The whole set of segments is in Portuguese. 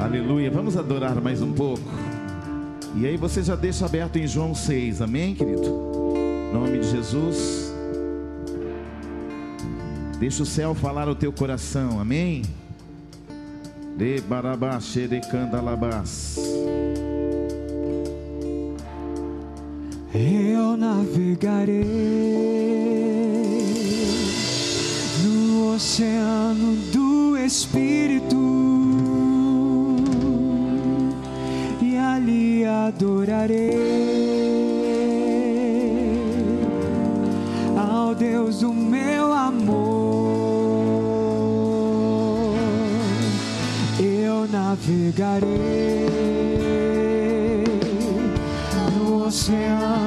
Aleluia. Vamos adorar mais um pouco. E aí você já deixa aberto em João 6, amém, querido? Em nome de Jesus. Deixa o céu falar ao teu coração, amém? De barabás, de. Eu navegarei no oceano do Espírito adorarei ao Deus do meu amor. Eu navegarei no oceano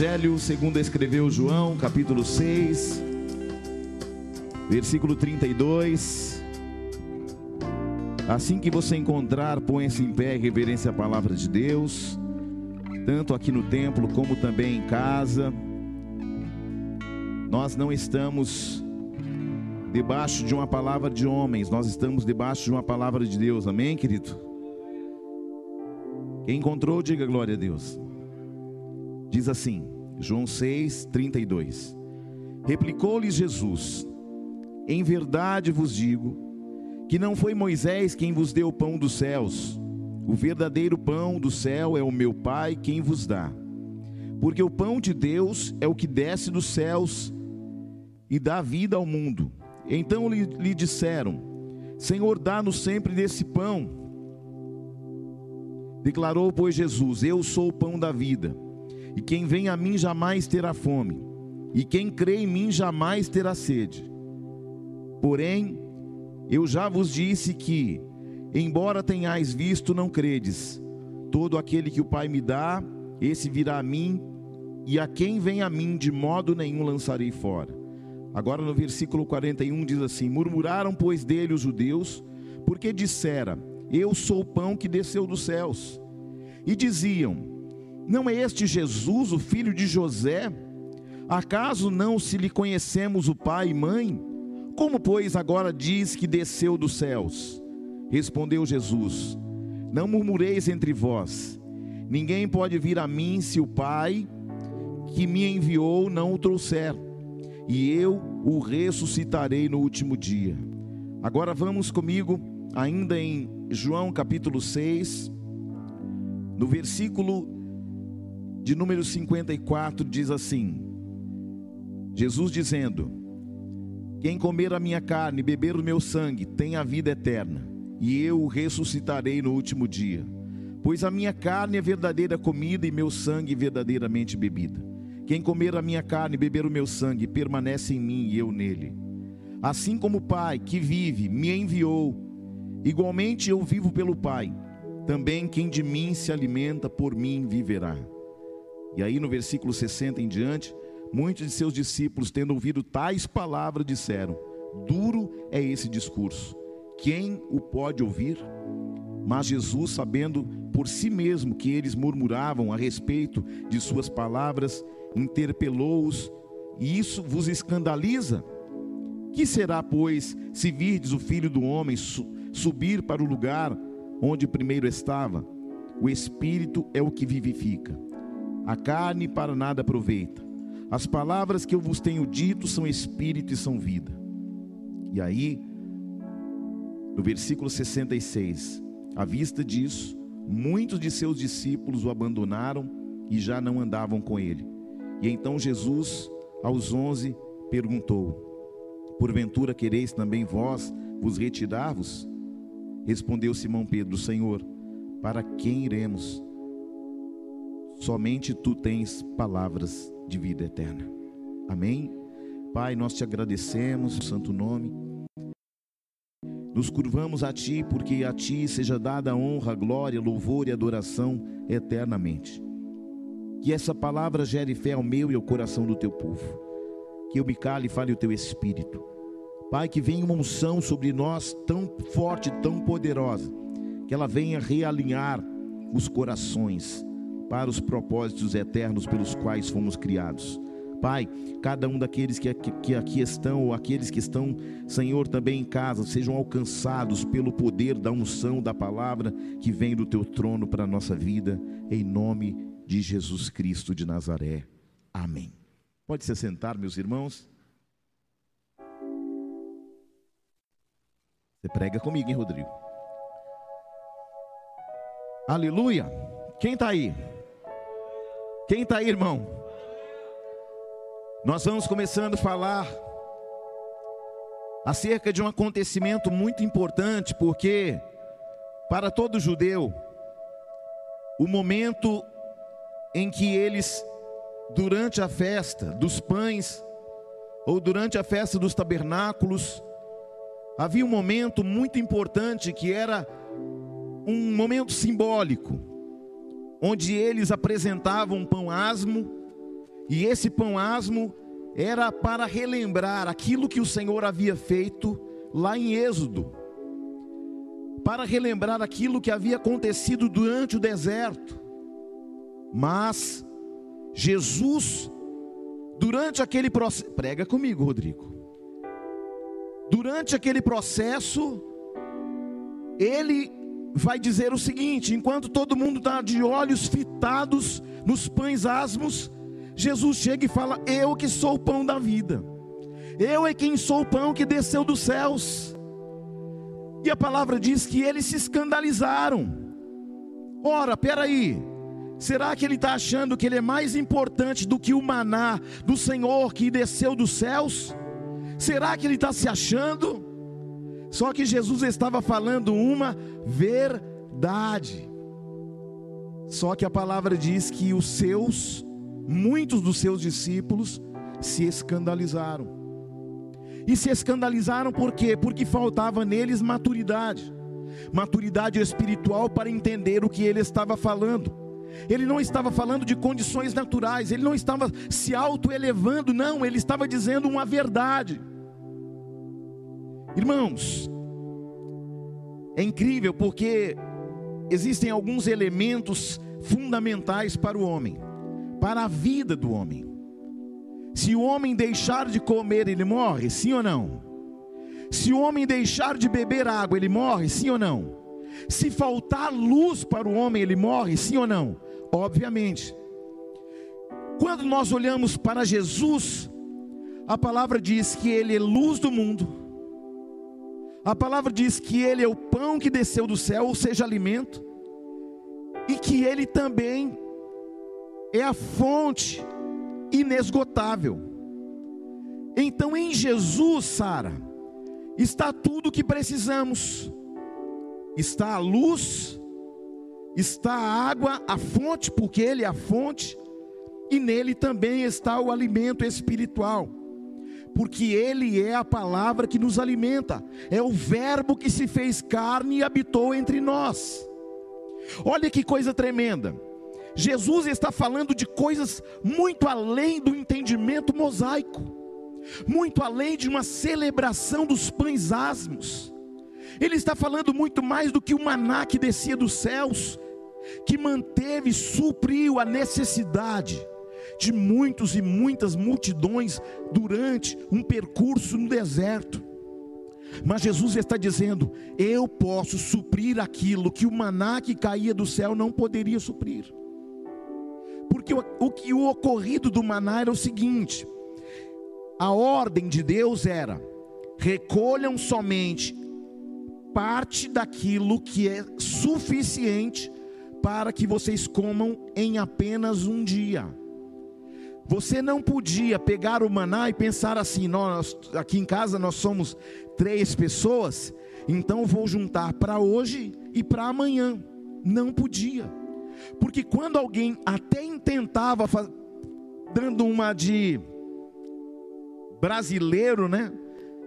Evangelho segundo escreveu João, capítulo 6, versículo 32. Assim que você encontrar, põe-se em pé e reverência à palavra de Deus, tanto aqui no templo como também em casa. Nós não estamos debaixo de uma palavra de homens, nós estamos debaixo de uma palavra de Deus, amém, querido? Quem encontrou, diga glória a Deus. Diz assim, João 6, 32. Replicou-lhes Jesus: Em verdade vos digo, que não foi Moisés quem vos deu o pão dos céus, o verdadeiro pão do céu é o meu Pai quem vos dá. Porque o pão de Deus é o que desce dos céus e dá vida ao mundo. Então lhe, lhe disseram: Senhor, dá-nos sempre desse pão. Declarou, pois, Jesus: Eu sou o pão da vida, e quem vem a mim jamais terá fome, e quem crê em mim jamais terá sede. Porém, eu já vos disse que, embora tenhais visto, não credes. Todo aquele que o Pai me dá, esse virá a mim, e a quem vem a mim, de modo nenhum lançarei fora. Agora no versículo 41 diz assim: Murmuraram, pois, dele os judeus, porque dissera: Eu sou o pão que desceu dos céus. E diziam: Não é este Jesus, o filho de José? Acaso não se lhe conhecemos o pai e mãe? Como, pois, agora diz que desceu dos céus? Respondeu Jesus: Não murmureis entre vós. Ninguém pode vir a mim se o Pai que me enviou não o trouxer e eu o ressuscitarei no último dia. Agora vamos comigo, ainda em João capítulo 6, no versículo de número 54, diz assim: Jesus dizendo: Quem comer a minha carne e beber o meu sangue tem a vida eterna, e eu o ressuscitarei no último dia. Pois a minha carne é verdadeira comida e meu sangue verdadeiramente bebida. Quem comer a minha carne e beber o meu sangue permanece em mim e eu nele. Assim como o Pai que vive me enviou, igualmente eu vivo pelo Pai. Também quem de mim se alimenta por mim viverá. E aí no versículo 60 em diante, muitos de seus discípulos, tendo ouvido tais palavras, disseram: Duro é esse discurso. Quem o pode ouvir? Mas Jesus, sabendo por si mesmo que eles murmuravam a respeito de suas palavras, interpelou-os, e isso vos escandaliza? Que será, pois, se virdes o filho do homem su subir para o lugar onde primeiro estava? O espírito é o que vivifica, a carne para nada aproveita. As palavras que eu vos tenho dito são espírito e são vida. E aí, no versículo 66, à vista disso, muitos de seus discípulos o abandonaram e já não andavam com ele. E então Jesus, aos onze, perguntou: Porventura quereis também vós vos retirar-vos? Respondeu Simão Pedro: Senhor, para quem iremos? Somente tu tens palavras de vida eterna. Amém? Pai, nós te agradecemos, o santo nome. Nos curvamos a ti, porque a ti seja dada honra, glória, louvor e adoração eternamente. Que essa palavra gere fé ao meu e ao coração do teu povo. Que eu me cale e fale o teu espírito. Pai, que venha uma unção sobre nós tão forte, tão poderosa, que ela venha realinhar os corações para os propósitos eternos pelos quais fomos criados. Pai, cada um daqueles que aqui, que aqui estão, ou aqueles que estão, Senhor, também em casa, sejam alcançados pelo poder da unção da palavra que vem do teu trono para a nossa vida, em nome de Jesus Cristo de Nazaré. Amém. Pode se sentar, meus irmãos. Você prega comigo, hein, Rodrigo? Aleluia. Quem está aí? Quem está aí, irmão? Nós vamos começando a falar acerca de um acontecimento muito importante, porque para todo judeu, o momento em que eles, durante a festa dos pães, ou durante a festa dos tabernáculos, havia um momento muito importante que era um momento simbólico onde eles apresentavam pão asmo, e esse pão asmo era para relembrar aquilo que o Senhor havia feito lá em Êxodo, para relembrar aquilo que havia acontecido durante o deserto. Mas Jesus, durante aquele processo, prega comigo, Rodrigo. Durante aquele processo, ele vai dizer o seguinte: enquanto todo mundo está de olhos fitados nos pães asmos, Jesus chega e fala: Eu que sou o pão da vida, eu é quem sou o pão que desceu dos céus. E a palavra diz que eles se escandalizaram. Ora, peraí, será que ele está achando que ele é mais importante do que o maná do Senhor que desceu dos céus? Será que ele está se achando? Só que Jesus estava falando uma verdade. Só que a palavra diz que os seus, muitos dos seus discípulos, se escandalizaram. E se escandalizaram por quê? Porque faltava neles maturidade maturidade espiritual para entender o que ele estava falando. Ele não estava falando de condições naturais, ele não estava se autoelevando, não, ele estava dizendo uma verdade. Irmãos, é incrível porque existem alguns elementos fundamentais para o homem, para a vida do homem. Se o homem deixar de comer, ele morre, sim ou não? Se o homem deixar de beber água, ele morre, sim ou não? Se faltar luz para o homem, ele morre, sim ou não? Obviamente. Quando nós olhamos para Jesus, a palavra diz que ele é luz do mundo a palavra diz que ele é o pão que desceu do céu, ou seja, alimento, e que ele também é a fonte inesgotável. Então em Jesus, Sara, está tudo o que precisamos. Está a luz, está a água, a fonte, porque ele é a fonte, e nele também está o alimento espiritual porque Ele é a palavra que nos alimenta, é o Verbo que se fez carne e habitou entre nós. Olha que coisa tremenda. Jesus está falando de coisas muito além do entendimento mosaico, muito além de uma celebração dos pães asmos. Ele está falando muito mais do que o maná que descia dos céus, que manteve, supriu a necessidade de muitos e muitas multidões durante um percurso no deserto. Mas Jesus está dizendo: Eu posso suprir aquilo que o maná que caía do céu não poderia suprir. Porque o, o que o ocorrido do maná era o seguinte: a ordem de Deus era: recolham somente parte daquilo que é suficiente para que vocês comam em apenas um dia. Você não podia pegar o maná e pensar assim: nós aqui em casa nós somos três pessoas, então vou juntar para hoje e para amanhã. Não podia, porque quando alguém até intentava, dando uma de brasileiro, né?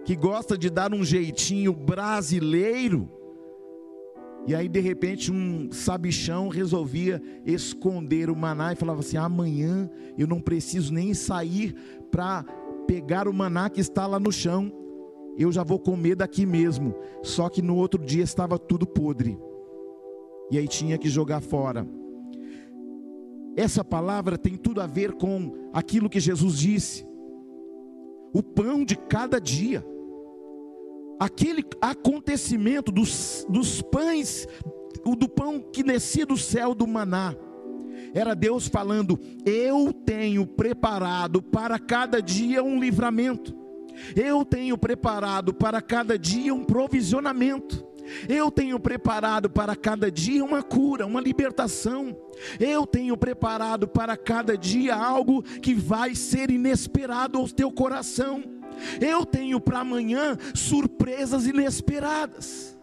Que gosta de dar um jeitinho brasileiro, e aí, de repente, um sabichão resolvia esconder o maná e falava assim: amanhã eu não preciso nem sair para pegar o maná que está lá no chão, eu já vou comer daqui mesmo. Só que no outro dia estava tudo podre, e aí tinha que jogar fora. Essa palavra tem tudo a ver com aquilo que Jesus disse: o pão de cada dia aquele acontecimento dos, dos pães, do pão que descia do céu do maná, era Deus falando: Eu tenho preparado para cada dia um livramento, eu tenho preparado para cada dia um provisionamento. Eu tenho preparado para cada dia uma cura, uma libertação. Eu tenho preparado para cada dia algo que vai ser inesperado ao teu coração. Eu tenho para amanhã surpresas inesperadas.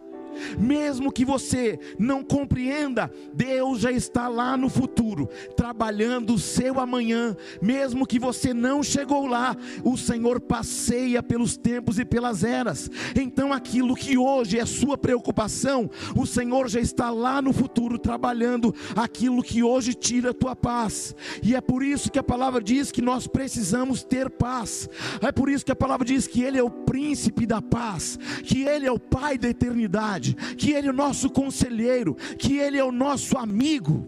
Mesmo que você não compreenda, Deus já está lá no futuro, trabalhando o seu amanhã. Mesmo que você não chegou lá, o Senhor passeia pelos tempos e pelas eras. Então, aquilo que hoje é sua preocupação, o Senhor já está lá no futuro, trabalhando aquilo que hoje tira a tua paz. E é por isso que a palavra diz que nós precisamos ter paz. É por isso que a palavra diz que Ele é o príncipe da paz, que Ele é o Pai da eternidade que Ele é o nosso conselheiro, que Ele é o nosso amigo.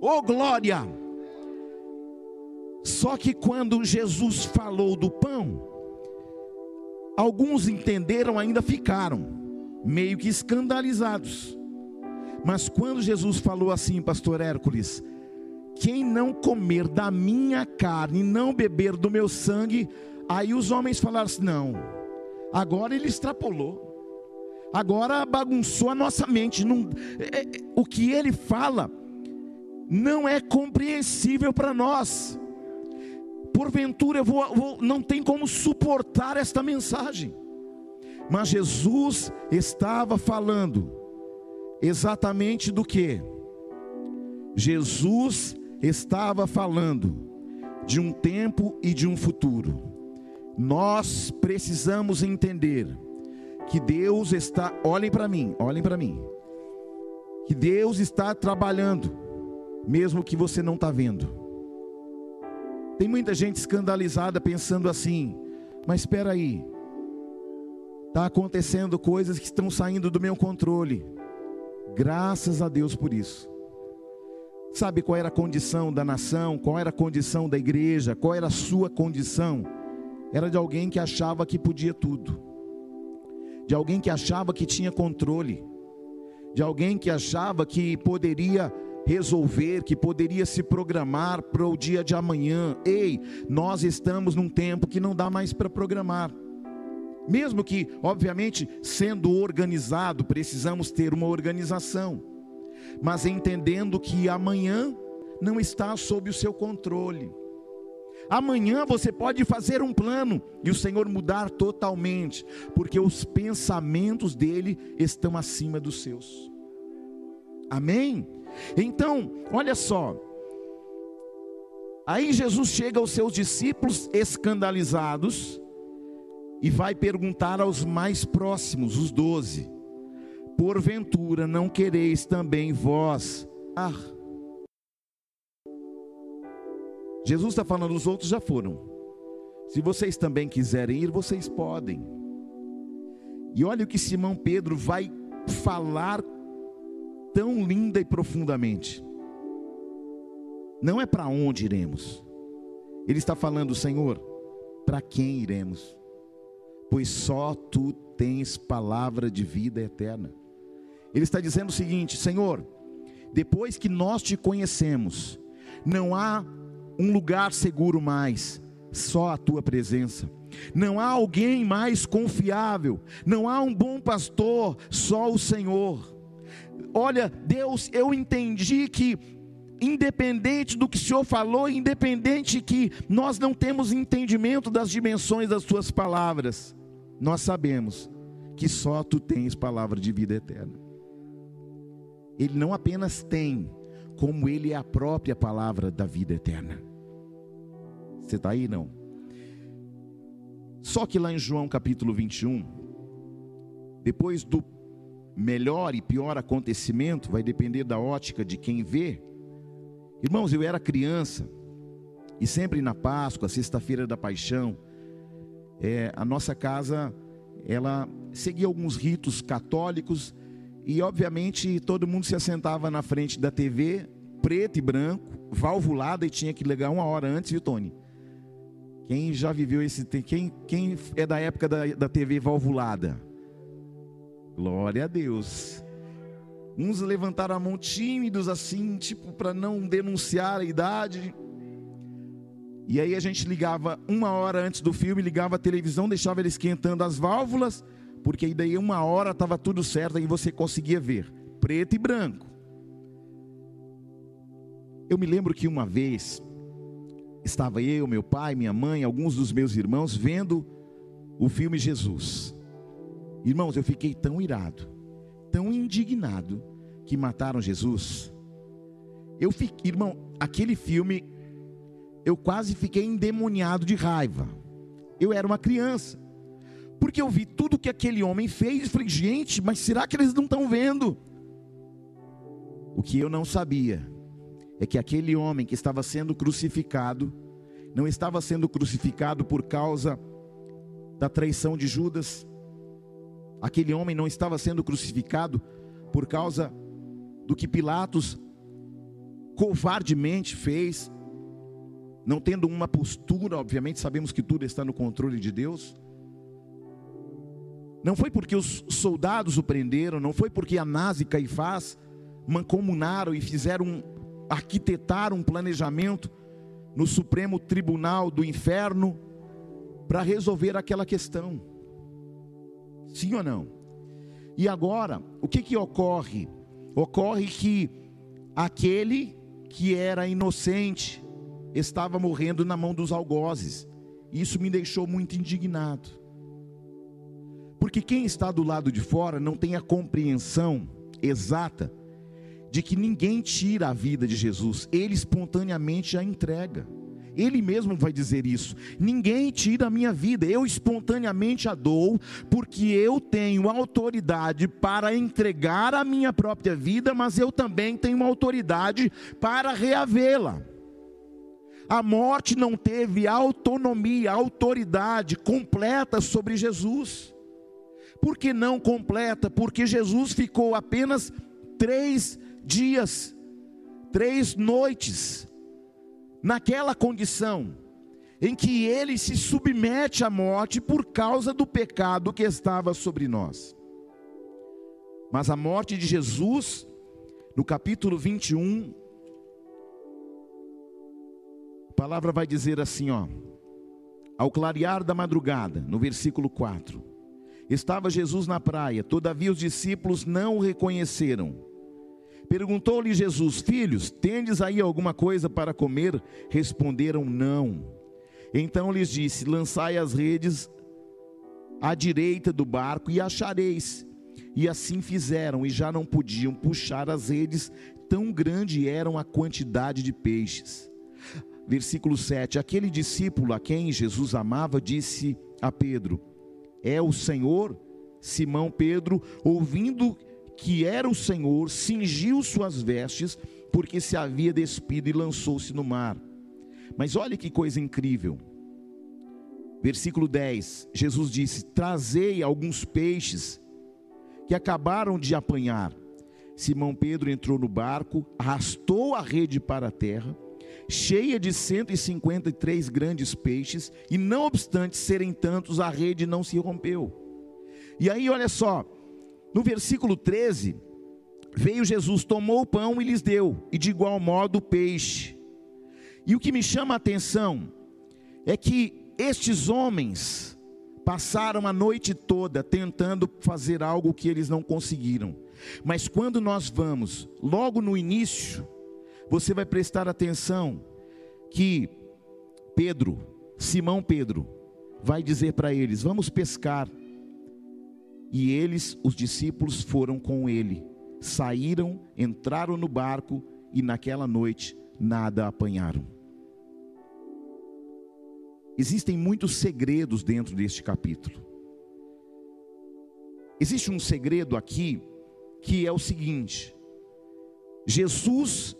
Oh glória! Só que quando Jesus falou do pão, alguns entenderam, ainda ficaram meio que escandalizados. Mas quando Jesus falou assim, pastor Hércules, quem não comer da minha carne, não beber do meu sangue, aí os homens falaram assim: não, agora ele extrapolou agora bagunçou a nossa mente. Não, é, é, o que ele fala não é compreensível para nós. Porventura eu vou, vou, não tem como suportar esta mensagem. Mas Jesus estava falando exatamente do que? Jesus estava falando de um tempo e de um futuro. Nós precisamos entender que Deus está, olhem para mim, olhem para mim, que Deus está trabalhando, mesmo que você não está vendo. Tem muita gente escandalizada pensando assim, mas espera aí, está acontecendo coisas que estão saindo do meu controle. Graças a Deus por isso. Sabe qual era a condição da nação? Qual era a condição da igreja? Qual era a sua condição? Era de alguém que achava que podia tudo de alguém que achava que tinha controle, de alguém que achava que poderia resolver, que poderia se programar para o dia de amanhã. Ei, nós estamos num tempo que não dá mais para programar. Mesmo que, obviamente, sendo organizado, precisamos ter uma organização, mas entendendo que amanhã não está sob o seu controle. Amanhã você pode fazer um plano e o Senhor mudar totalmente, porque os pensamentos dele estão acima dos seus. Amém? Então, olha só. Aí Jesus chega aos seus discípulos escandalizados e vai perguntar aos mais próximos, os doze: Porventura não quereis também vós? Ah, Jesus está falando, os outros já foram. Se vocês também quiserem ir, vocês podem. E olha o que Simão Pedro vai falar tão linda e profundamente. Não é para onde iremos. Ele está falando, Senhor, para quem iremos? Pois só tu tens palavra de vida eterna. Ele está dizendo o seguinte: Senhor, depois que nós te conhecemos, não há um lugar seguro mais, só a tua presença. Não há alguém mais confiável, não há um bom pastor, só o Senhor. Olha, Deus, eu entendi que independente do que o Senhor falou, independente que nós não temos entendimento das dimensões das tuas palavras, nós sabemos que só tu tens palavra de vida eterna. Ele não apenas tem, como ele é a própria palavra da vida eterna. Você está aí? Não. Só que lá em João capítulo 21, depois do melhor e pior acontecimento, vai depender da ótica de quem vê. Irmãos, eu era criança, e sempre na Páscoa, sexta-feira da paixão, é, a nossa casa, ela seguia alguns ritos católicos, e obviamente todo mundo se assentava na frente da TV, preto e branco, valvulada, e tinha que ligar uma hora antes, viu, Tony? Quem já viveu esse. Quem, quem é da época da, da TV valvulada? Glória a Deus. Uns levantaram a mão tímidos assim, tipo, para não denunciar a idade. E aí a gente ligava uma hora antes do filme, ligava a televisão, deixava ele esquentando as válvulas porque aí daí uma hora estava tudo certo e você conseguia ver, preto e branco. Eu me lembro que uma vez estava eu, meu pai, minha mãe, alguns dos meus irmãos vendo o filme Jesus. Irmãos, eu fiquei tão irado, tão indignado que mataram Jesus. Eu fiquei, irmão, aquele filme eu quase fiquei endemoniado de raiva. Eu era uma criança. Porque eu vi tudo que aquele homem fez e falei, gente, mas será que eles não estão vendo? O que eu não sabia é que aquele homem que estava sendo crucificado, não estava sendo crucificado por causa da traição de Judas, aquele homem não estava sendo crucificado por causa do que Pilatos covardemente fez, não tendo uma postura, obviamente sabemos que tudo está no controle de Deus. Não foi porque os soldados o prenderam, não foi porque Anás e Caifás mancomunaram e fizeram, arquitetaram um planejamento no Supremo Tribunal do Inferno para resolver aquela questão. Sim ou não? E agora, o que que ocorre? Ocorre que aquele que era inocente estava morrendo na mão dos algozes. Isso me deixou muito indignado. Porque quem está do lado de fora não tem a compreensão exata de que ninguém tira a vida de Jesus, ele espontaneamente a entrega. Ele mesmo vai dizer isso. Ninguém tira a minha vida, eu espontaneamente a dou, porque eu tenho autoridade para entregar a minha própria vida, mas eu também tenho autoridade para reavê-la. A morte não teve autonomia, autoridade completa sobre Jesus. Por que não completa? Porque Jesus ficou apenas três dias, três noites, naquela condição, em que ele se submete à morte por causa do pecado que estava sobre nós. Mas a morte de Jesus, no capítulo 21, a palavra vai dizer assim, ó, ao clarear da madrugada, no versículo 4. Estava Jesus na praia, todavia os discípulos não o reconheceram. Perguntou-lhe Jesus: Filhos, tendes aí alguma coisa para comer? Responderam: Não. Então lhes disse: Lançai as redes à direita do barco e achareis. E assim fizeram, e já não podiam puxar as redes, tão grande eram a quantidade de peixes. Versículo 7: Aquele discípulo a quem Jesus amava disse a Pedro: é o Senhor? Simão Pedro, ouvindo que era o Senhor, cingiu suas vestes, porque se havia despido e lançou-se no mar. Mas olha que coisa incrível. Versículo 10: Jesus disse: Trazei alguns peixes que acabaram de apanhar. Simão Pedro entrou no barco, arrastou a rede para a terra cheia de 153 grandes peixes, e não obstante serem tantos, a rede não se rompeu. E aí, olha só, no versículo 13, veio Jesus, tomou o pão e lhes deu, e de igual modo o peixe. E o que me chama a atenção é que estes homens passaram a noite toda tentando fazer algo que eles não conseguiram. Mas quando nós vamos, logo no início, você vai prestar atenção que Pedro, Simão Pedro, vai dizer para eles: Vamos pescar. E eles, os discípulos, foram com ele, saíram, entraram no barco e naquela noite nada apanharam. Existem muitos segredos dentro deste capítulo. Existe um segredo aqui que é o seguinte: Jesus,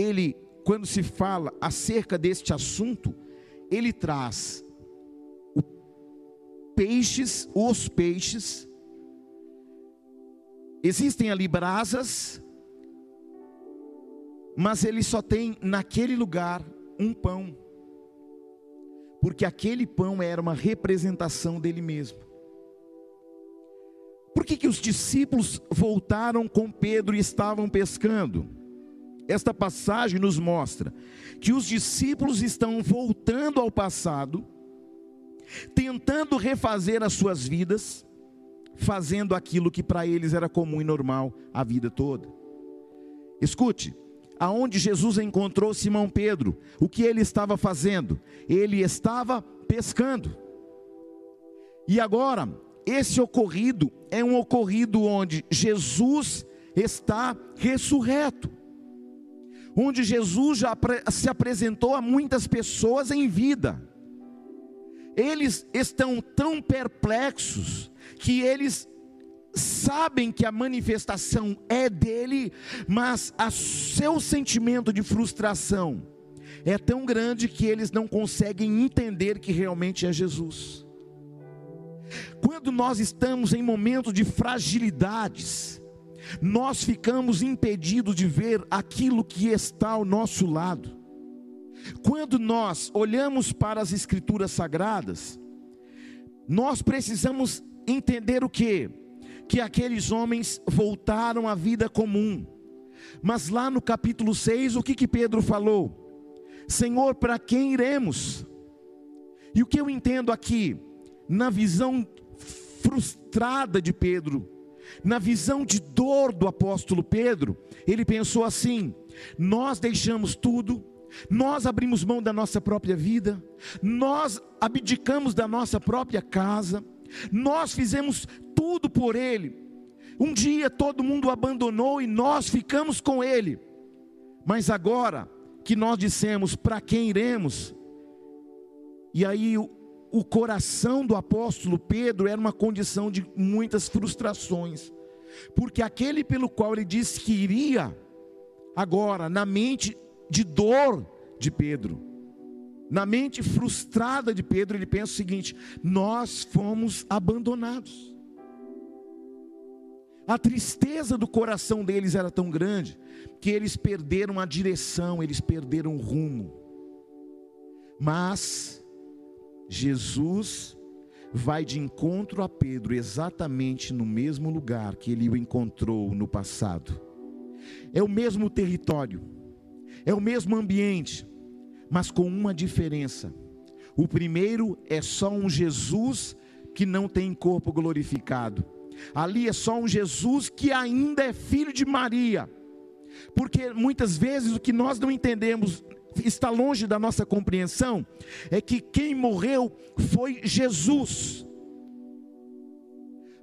ele, quando se fala acerca deste assunto, ele traz peixes, os peixes, existem ali brasas, mas ele só tem naquele lugar um pão porque aquele pão era uma representação dele mesmo. Por que, que os discípulos voltaram com Pedro e estavam pescando? Esta passagem nos mostra que os discípulos estão voltando ao passado, tentando refazer as suas vidas, fazendo aquilo que para eles era comum e normal a vida toda. Escute, aonde Jesus encontrou Simão Pedro, o que ele estava fazendo? Ele estava pescando. E agora, esse ocorrido é um ocorrido onde Jesus está ressurreto. Onde Jesus já se apresentou a muitas pessoas em vida. Eles estão tão perplexos que eles sabem que a manifestação é dele, mas o seu sentimento de frustração é tão grande que eles não conseguem entender que realmente é Jesus. Quando nós estamos em momentos de fragilidades, nós ficamos impedidos de ver aquilo que está ao nosso lado. Quando nós olhamos para as Escrituras Sagradas, nós precisamos entender o que? que aqueles homens voltaram à vida comum. Mas lá no capítulo 6, o que, que Pedro falou? Senhor, para quem iremos? E o que eu entendo aqui, na visão frustrada de Pedro, na visão de dor do apóstolo Pedro, ele pensou assim: nós deixamos tudo, nós abrimos mão da nossa própria vida, nós abdicamos da nossa própria casa, nós fizemos tudo por Ele. Um dia todo mundo abandonou e nós ficamos com Ele. Mas agora que nós dissemos para quem iremos, e aí o, o coração do apóstolo Pedro era uma condição de muitas frustrações, porque aquele pelo qual ele disse que iria, agora, na mente de dor de Pedro, na mente frustrada de Pedro, ele pensa o seguinte: nós fomos abandonados. A tristeza do coração deles era tão grande que eles perderam a direção, eles perderam o rumo. Mas Jesus vai de encontro a Pedro exatamente no mesmo lugar que ele o encontrou no passado. É o mesmo território, é o mesmo ambiente, mas com uma diferença. O primeiro é só um Jesus que não tem corpo glorificado. Ali é só um Jesus que ainda é filho de Maria. Porque muitas vezes o que nós não entendemos está longe da nossa compreensão é que quem morreu foi Jesus.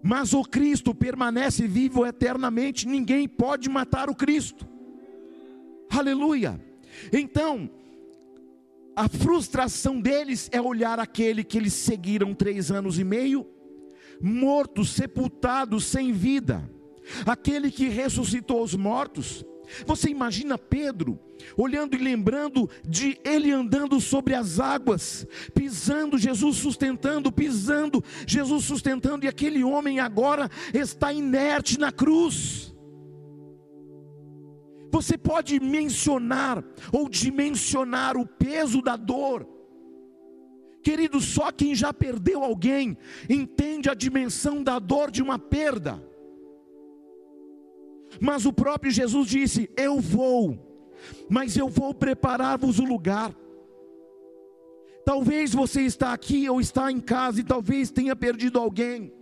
Mas o Cristo permanece vivo eternamente, ninguém pode matar o Cristo. Aleluia. Então, a frustração deles é olhar aquele que eles seguiram três anos e meio, morto, sepultado, sem vida, aquele que ressuscitou os mortos. Você imagina Pedro olhando e lembrando de ele andando sobre as águas, pisando, Jesus sustentando, pisando, Jesus sustentando, e aquele homem agora está inerte na cruz. Você pode mencionar ou dimensionar o peso da dor. Querido, só quem já perdeu alguém entende a dimensão da dor de uma perda. Mas o próprio Jesus disse: Eu vou, mas eu vou preparar-vos o lugar. Talvez você está aqui ou está em casa e talvez tenha perdido alguém.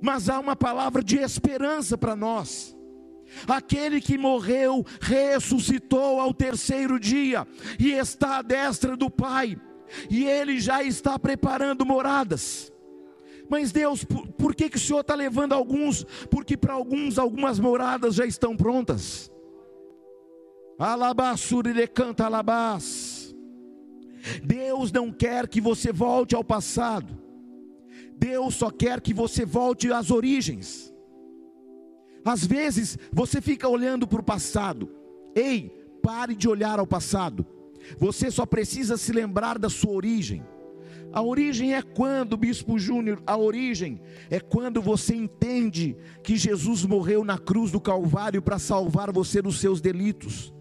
Mas há uma palavra de esperança para nós. Aquele que morreu ressuscitou ao terceiro dia e está à destra do Pai, e ele já está preparando moradas. Mas Deus, por, por que, que o Senhor está levando alguns? Porque para alguns algumas moradas já estão prontas. Alabassure canta alabás. Deus não quer que você volte ao passado. Deus só quer que você volte às origens. Às vezes você fica olhando para o passado. Ei, pare de olhar ao passado. Você só precisa se lembrar da sua origem. A origem é quando, Bispo Júnior, a origem é quando você entende que Jesus morreu na cruz do Calvário para salvar você dos seus delitos,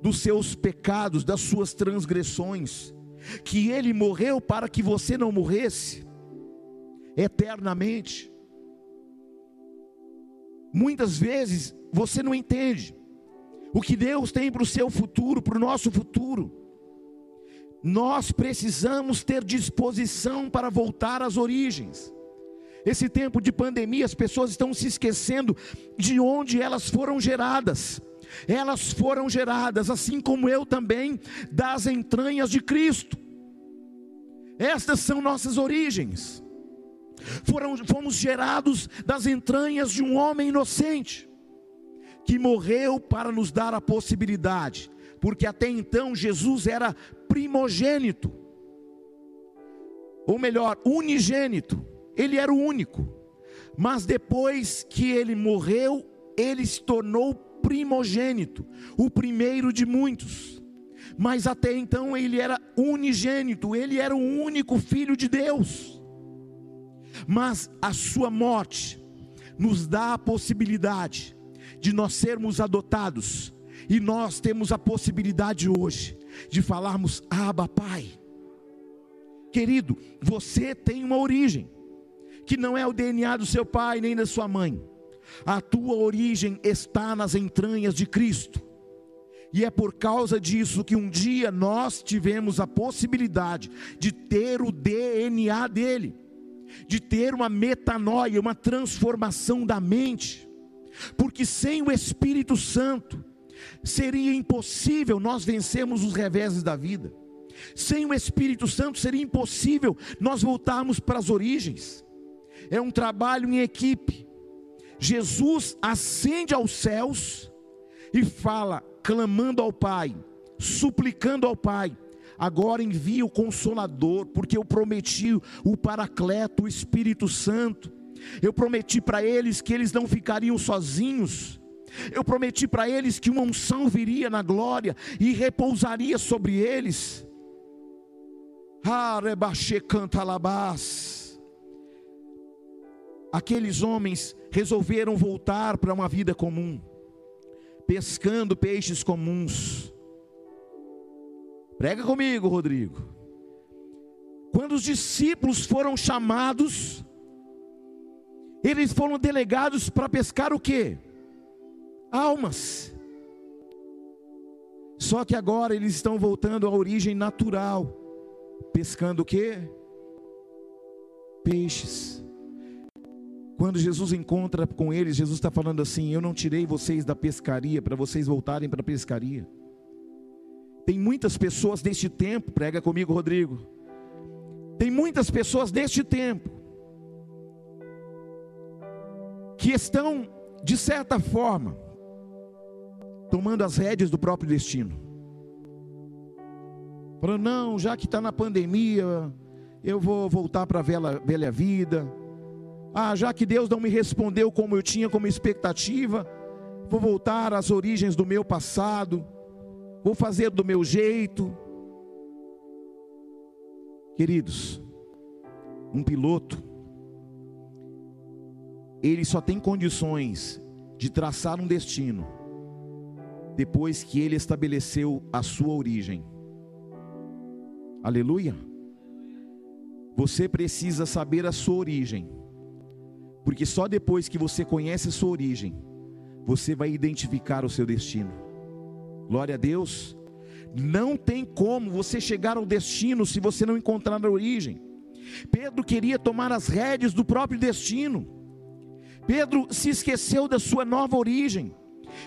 dos seus pecados, das suas transgressões. Que ele morreu para que você não morresse eternamente. Muitas vezes você não entende o que Deus tem para o seu futuro, para o nosso futuro. Nós precisamos ter disposição para voltar às origens. Esse tempo de pandemia, as pessoas estão se esquecendo de onde elas foram geradas. Elas foram geradas, assim como eu também, das entranhas de Cristo. Estas são nossas origens. Foram, fomos gerados das entranhas de um homem inocente, que morreu para nos dar a possibilidade, porque até então Jesus era primogênito, ou melhor, unigênito, ele era o único, mas depois que ele morreu, ele se tornou primogênito, o primeiro de muitos. Mas até então ele era unigênito, ele era o único filho de Deus. Mas a sua morte nos dá a possibilidade de nós sermos adotados, e nós temos a possibilidade hoje de falarmos: Abba, Pai. Querido, você tem uma origem, que não é o DNA do seu pai nem da sua mãe, a tua origem está nas entranhas de Cristo. E é por causa disso que um dia nós tivemos a possibilidade de ter o DNA dele de ter uma metanoia, uma transformação da mente, porque sem o Espírito Santo seria impossível nós vencermos os reveses da vida. Sem o Espírito Santo seria impossível nós voltarmos para as origens. É um trabalho em equipe. Jesus ascende aos céus e fala, clamando ao Pai, suplicando ao Pai: agora envia o Consolador, porque eu prometi o Paracleto, o Espírito Santo. Eu prometi para eles que eles não ficariam sozinhos. Eu prometi para eles que uma unção viria na glória e repousaria sobre eles. Aqueles homens resolveram voltar para uma vida comum, pescando peixes comuns. Prega comigo, Rodrigo. Quando os discípulos foram chamados, eles foram delegados para pescar o quê? Almas. Só que agora eles estão voltando à origem natural, pescando o quê? Peixes. Quando Jesus encontra com eles, Jesus está falando assim: Eu não tirei vocês da pescaria para vocês voltarem para a pescaria. Tem muitas pessoas deste tempo, prega comigo, Rodrigo. Tem muitas pessoas deste tempo que estão, de certa forma, tomando as rédeas do próprio destino. Falando, não, já que está na pandemia, eu vou voltar para a velha, velha vida. Ah, já que Deus não me respondeu como eu tinha como expectativa, vou voltar às origens do meu passado vou fazer do meu jeito. Queridos, um piloto, ele só tem condições de traçar um destino depois que ele estabeleceu a sua origem. Aleluia. Você precisa saber a sua origem, porque só depois que você conhece a sua origem, você vai identificar o seu destino. Glória a Deus. Não tem como você chegar ao destino se você não encontrar a origem. Pedro queria tomar as rédeas do próprio destino. Pedro se esqueceu da sua nova origem.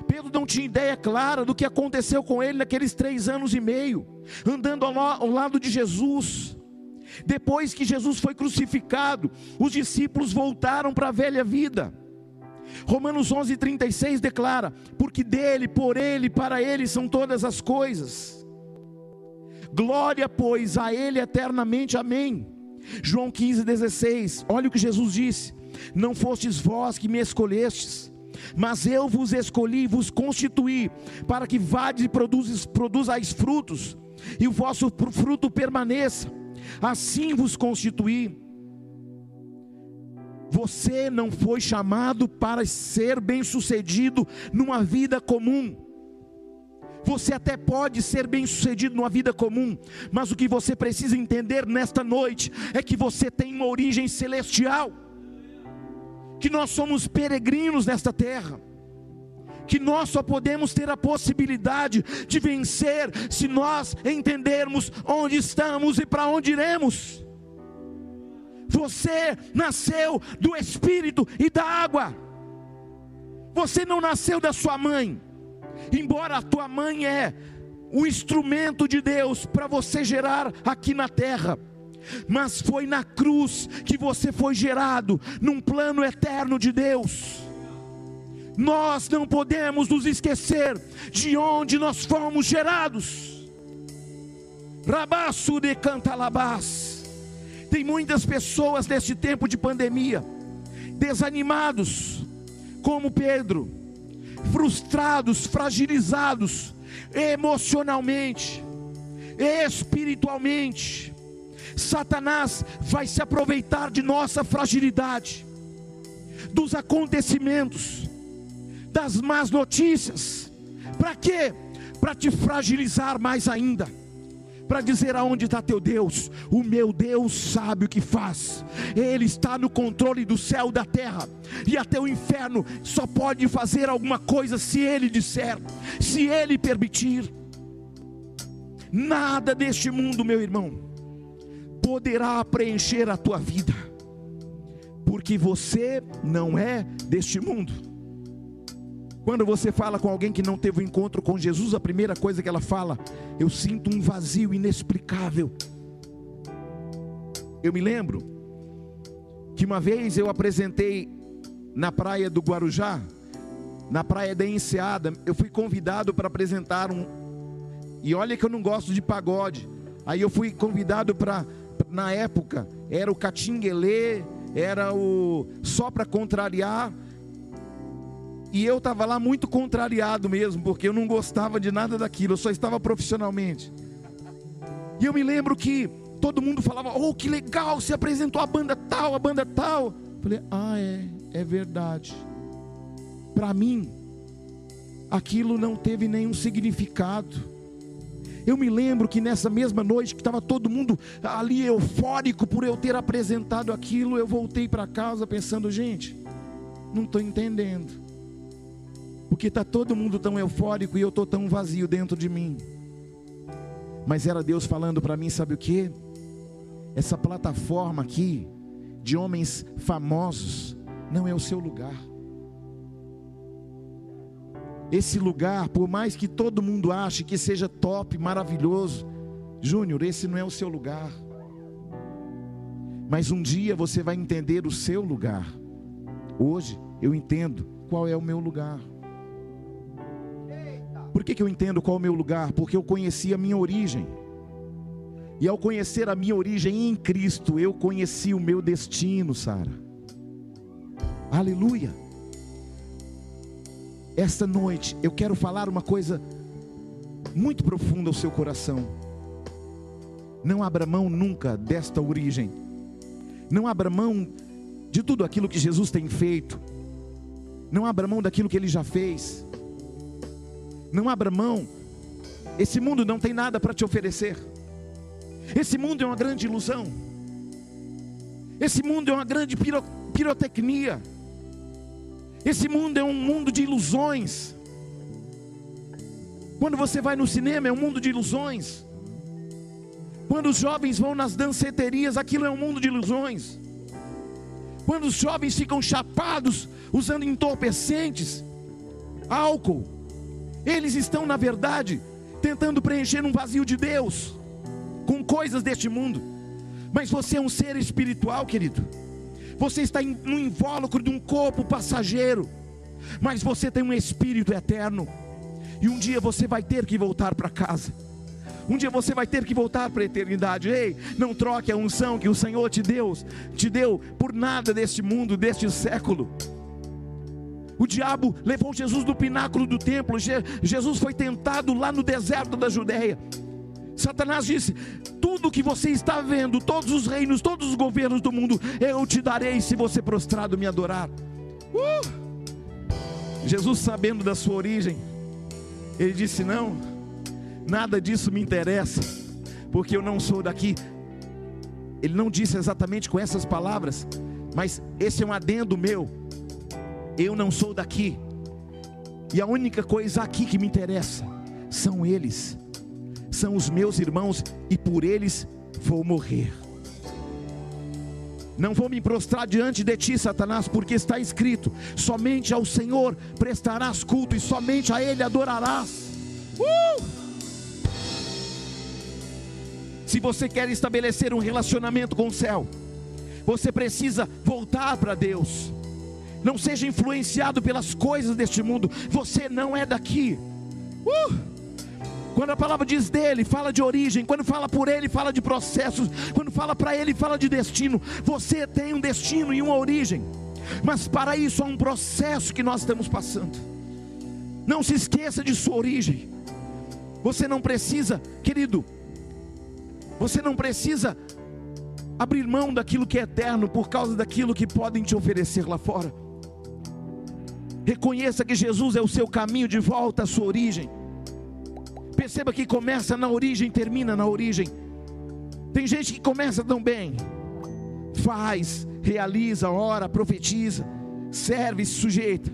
Pedro não tinha ideia clara do que aconteceu com ele naqueles três anos e meio, andando ao lado de Jesus. Depois que Jesus foi crucificado, os discípulos voltaram para a velha vida. Romanos 11:36 declara: "Porque dele, por ele, para ele são todas as coisas. Glória, pois, a ele eternamente. Amém." João 15:16. Olha o que Jesus disse: "Não fostes vós que me escolhestes, mas eu vos escolhi e vos constituí para que vades e produzais frutos, e o vosso fruto permaneça. Assim vos constituí." Você não foi chamado para ser bem-sucedido numa vida comum. Você até pode ser bem-sucedido numa vida comum, mas o que você precisa entender nesta noite é que você tem uma origem celestial. Que nós somos peregrinos nesta terra que nós só podemos ter a possibilidade de vencer se nós entendermos onde estamos e para onde iremos. Você nasceu do Espírito e da água. Você não nasceu da sua mãe. Embora a tua mãe é o instrumento de Deus para você gerar aqui na terra. Mas foi na cruz que você foi gerado num plano eterno de Deus. Nós não podemos nos esquecer de onde nós fomos gerados. Rabaço de cantalabás tem muitas pessoas neste tempo de pandemia, desanimados, como Pedro, frustrados, fragilizados, emocionalmente, espiritualmente. Satanás vai se aproveitar de nossa fragilidade, dos acontecimentos, das más notícias. Para quê? Para te fragilizar mais ainda para dizer aonde está teu Deus. O meu Deus sabe o que faz, Ele está no controle do céu e da terra, e até o inferno só pode fazer alguma coisa se Ele disser, se Ele permitir. Nada deste mundo, meu irmão, poderá preencher a tua vida, porque você não é deste mundo. Quando você fala com alguém que não teve um encontro com Jesus, a primeira coisa que ela fala, eu sinto um vazio inexplicável. Eu me lembro que uma vez eu apresentei na praia do Guarujá, na praia da Enseada, eu fui convidado para apresentar um. E olha que eu não gosto de pagode. Aí eu fui convidado para, na época, era o Catinguelê, era o só para contrariar e eu estava lá muito contrariado mesmo, porque eu não gostava de nada daquilo, eu só estava profissionalmente. E eu me lembro que todo mundo falava: Oh, que legal, você apresentou a banda tal, a banda tal. Eu falei: Ah, é, é verdade. Para mim, aquilo não teve nenhum significado. Eu me lembro que nessa mesma noite, que estava todo mundo ali eufórico por eu ter apresentado aquilo, eu voltei para casa pensando: gente, não estou entendendo porque está todo mundo tão eufórico e eu estou tão vazio dentro de mim. Mas era Deus falando para mim, sabe o que? Essa plataforma aqui, de homens famosos, não é o seu lugar. Esse lugar, por mais que todo mundo ache que seja top, maravilhoso, Júnior, esse não é o seu lugar. Mas um dia você vai entender o seu lugar. Hoje eu entendo qual é o meu lugar. Por que, que eu entendo qual é o meu lugar? Porque eu conheci a minha origem. E ao conhecer a minha origem em Cristo, eu conheci o meu destino, Sara. Aleluia. Esta noite eu quero falar uma coisa muito profunda ao seu coração. Não abra mão nunca desta origem. Não abra mão de tudo aquilo que Jesus tem feito. Não abra mão daquilo que ele já fez. Não abra mão. Esse mundo não tem nada para te oferecer. Esse mundo é uma grande ilusão. Esse mundo é uma grande piro, pirotecnia. Esse mundo é um mundo de ilusões. Quando você vai no cinema, é um mundo de ilusões. Quando os jovens vão nas danceterias, aquilo é um mundo de ilusões. Quando os jovens ficam chapados, usando entorpecentes, álcool, eles estão, na verdade, tentando preencher um vazio de Deus com coisas deste mundo. Mas você é um ser espiritual, querido. Você está no invólucro de um corpo passageiro, mas você tem um espírito eterno. E um dia você vai ter que voltar para casa. Um dia você vai ter que voltar para a eternidade. Ei, não troque a unção que o Senhor te deu, te deu por nada deste mundo, deste século. O diabo levou Jesus do pináculo do templo. Jesus foi tentado lá no deserto da Judéia. Satanás disse: Tudo que você está vendo, todos os reinos, todos os governos do mundo, eu te darei se você prostrado me adorar. Uh! Jesus, sabendo da sua origem, ele disse: Não, nada disso me interessa, porque eu não sou daqui. Ele não disse exatamente com essas palavras, mas esse é um adendo meu eu não sou daqui. E a única coisa aqui que me interessa são eles, são os meus irmãos, e por eles vou morrer. Não vou me prostrar diante de ti, Satanás, porque está escrito: somente ao Senhor prestarás culto e somente a Ele adorarás. Uh! Se você quer estabelecer um relacionamento com o céu, você precisa voltar para Deus. Não seja influenciado pelas coisas deste mundo. Você não é daqui. Uh! Quando a palavra diz dele, fala de origem. Quando fala por ele, fala de processos. Quando fala para ele, fala de destino. Você tem um destino e uma origem. Mas para isso há um processo que nós estamos passando. Não se esqueça de sua origem. Você não precisa, querido, você não precisa abrir mão daquilo que é eterno por causa daquilo que podem te oferecer lá fora. Reconheça que Jesus é o seu caminho de volta à sua origem. Perceba que começa na origem, termina na origem. Tem gente que começa tão bem, faz, realiza, ora, profetiza, serve, se sujeita,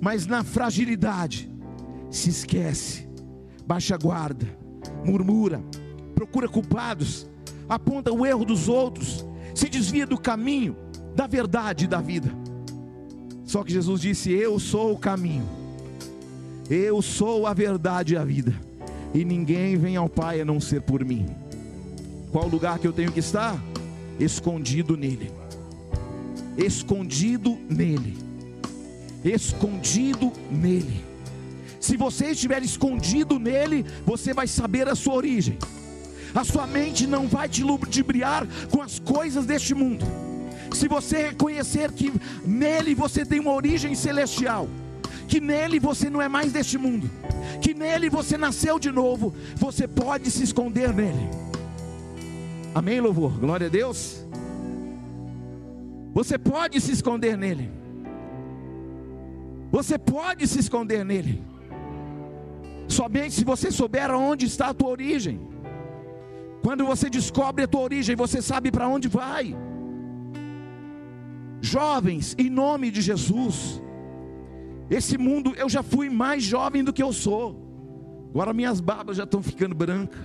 mas na fragilidade se esquece, baixa a guarda, murmura, procura culpados, aponta o erro dos outros, se desvia do caminho da verdade e da vida. Só que Jesus disse: Eu sou o caminho, eu sou a verdade e a vida, e ninguém vem ao Pai a não ser por mim. Qual lugar que eu tenho que estar? Escondido nele, escondido nele, escondido nele. Se você estiver escondido nele, você vai saber a sua origem. A sua mente não vai te ludibriar com as coisas deste mundo se você reconhecer que nele você tem uma origem celestial, que nele você não é mais deste mundo, que nele você nasceu de novo, você pode se esconder nele. Amém, louvor, glória a Deus. Você pode se esconder nele. Você pode se esconder nele. Somente se você souber aonde está a tua origem. Quando você descobre a tua origem, você sabe para onde vai. Jovens, em nome de Jesus. Esse mundo, eu já fui mais jovem do que eu sou. Agora minhas barbas já estão ficando brancas.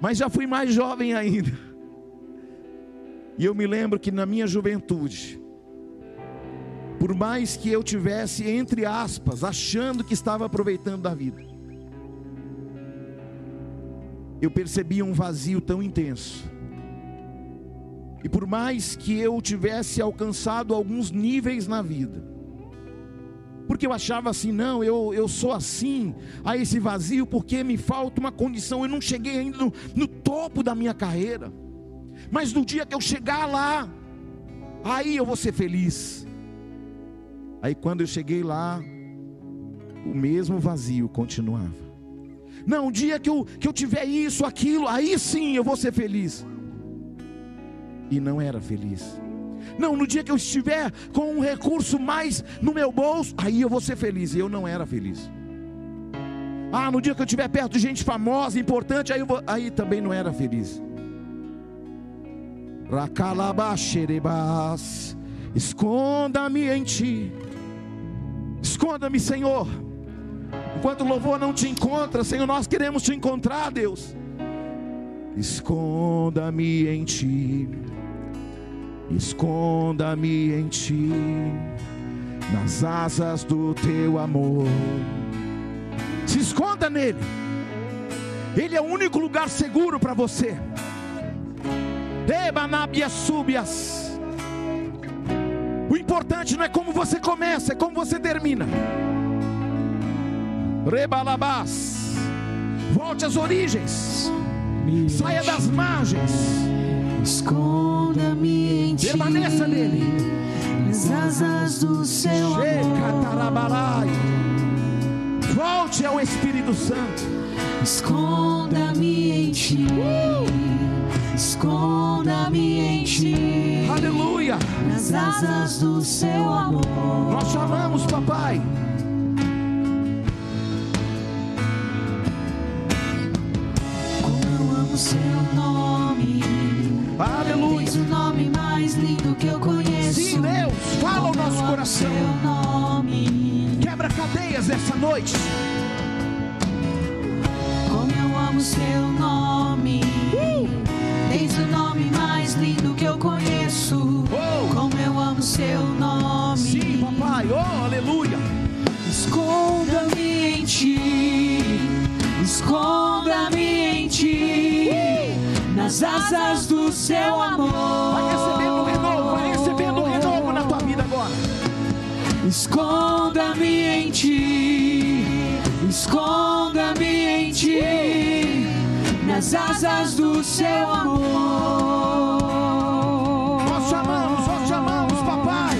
Mas já fui mais jovem ainda. E eu me lembro que na minha juventude, por mais que eu tivesse, entre aspas, achando que estava aproveitando da vida, eu percebia um vazio tão intenso e por mais que eu tivesse alcançado alguns níveis na vida, porque eu achava assim, não, eu, eu sou assim, a esse vazio, porque me falta uma condição, eu não cheguei ainda no, no topo da minha carreira, mas no dia que eu chegar lá, aí eu vou ser feliz. Aí quando eu cheguei lá, o mesmo vazio continuava. Não, o dia que eu, que eu tiver isso, aquilo, aí sim eu vou ser feliz e não era feliz. Não, no dia que eu estiver com um recurso mais no meu bolso, aí eu vou ser feliz. E eu não era feliz. Ah, no dia que eu estiver perto de gente famosa, importante, aí, eu vou, aí também não era feliz. Esconda-me em ti. Esconda-me, Senhor. Enquanto o louvor não te encontra, Senhor, nós queremos te encontrar, Deus. Esconda-me em ti, esconda-me em ti, nas asas do teu amor. Se esconda nele, ele é o único lugar seguro para você. Ebanabias súbias. O importante não é como você começa, é como você termina. Rebalabás. Volte às origens. Saia das margens. Esconda-me em ti. Permaneça nele. Nas asas do seu amor. Volte ao Espírito Santo. Esconda-me em ti. Esconda-me em ti. Aleluia. Nas asas do seu amor. Nós chamamos, papai. Como eu amo seu nome. Coração. Seu nome. Quebra cadeias essa noite. Como eu amo seu nome. Tens o nome mais lindo que eu conheço. Oh. Como eu amo seu nome. Sim, papai. Oh, aleluia. Esconda-me em ti. Esconda-me em ti. Nas asas do seu amor. Vai recebendo Esconda-me em ti, esconda-me em ti, nas asas do seu amor. Nós chamamos, nós chamamos, papai.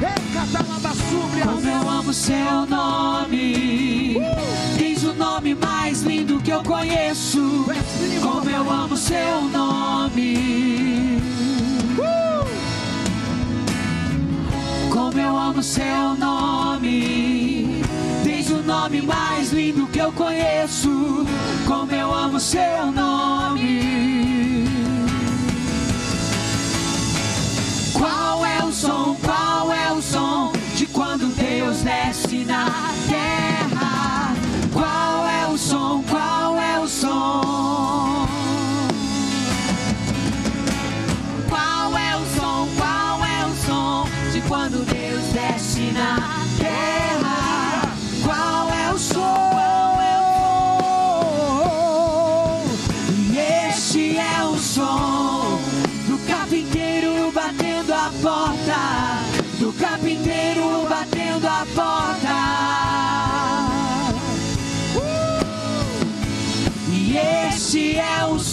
Recatalabassúbrias. Como eu amo seu nome, diz o nome mais lindo que eu conheço. Como eu amo seu nome. Eu amo seu nome. Diz o nome mais lindo que eu conheço. Como eu amo seu nome. Qual é o som? Qual é o som de quando Deus desce na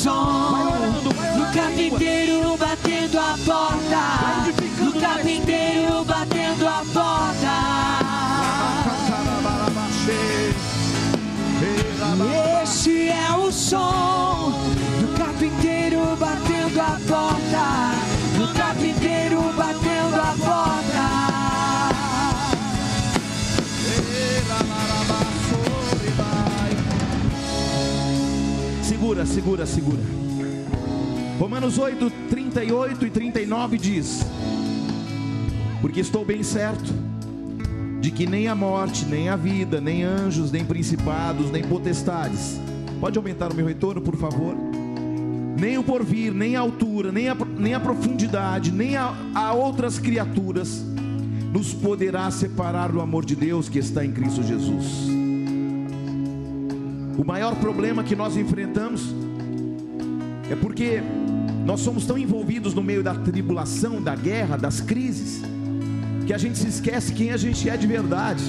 som do carpinteiro batendo a porta, do carpinteiro batendo a porta. Este é o som. Do carpinteiro batendo a porta, Segura, segura, segura. Romanos 8, 38 e 39 diz: Porque estou bem certo de que nem a morte, nem a vida, nem anjos, nem principados, nem potestades. Pode aumentar o meu retorno, por favor? Nem o porvir, nem a altura, nem a, nem a profundidade, nem a, a outras criaturas nos poderá separar do amor de Deus que está em Cristo Jesus. O maior problema que nós enfrentamos é porque nós somos tão envolvidos no meio da tribulação, da guerra, das crises, que a gente se esquece quem a gente é de verdade.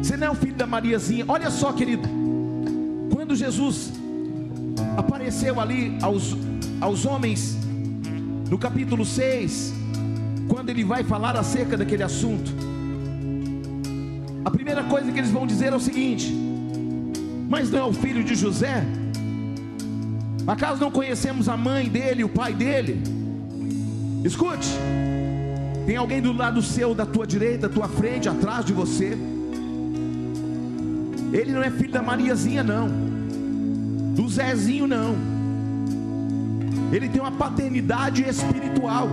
Você não é o filho da Mariazinha. Olha só, querido, quando Jesus apareceu ali aos, aos homens, no capítulo 6, quando ele vai falar acerca daquele assunto, a primeira coisa que eles vão dizer é o seguinte: Mas não é o filho de José? Acaso não conhecemos a mãe dele, o pai dele? Escute, tem alguém do lado seu, da tua direita, tua frente, atrás de você. Ele não é filho da Mariazinha, não, do Zezinho, não. Ele tem uma paternidade espiritual.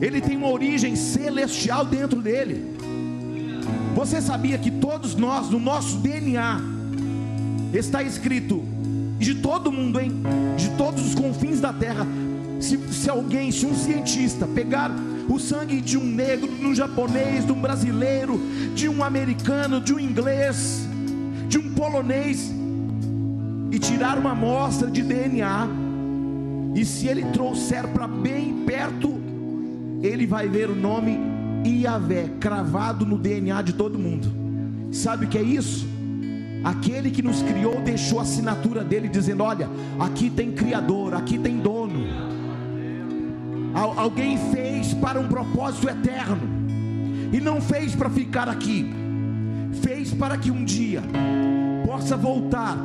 Ele tem uma origem celestial dentro dele. Você sabia que todos nós, no nosso DNA, está escrito, de todo mundo, hein? De todos os confins da terra. Se, se alguém, se um cientista pegar o sangue de um negro, de um japonês, de um brasileiro, de um americano, de um inglês, de um polonês, e tirar uma amostra de DNA, e se ele trouxer para bem perto, ele vai ver o nome Iavé cravado no DNA de todo mundo. Sabe o que é isso? Aquele que nos criou deixou a assinatura dele dizendo: Olha, aqui tem Criador, aqui tem dono. Alguém fez para um propósito eterno, e não fez para ficar aqui, fez para que um dia possa voltar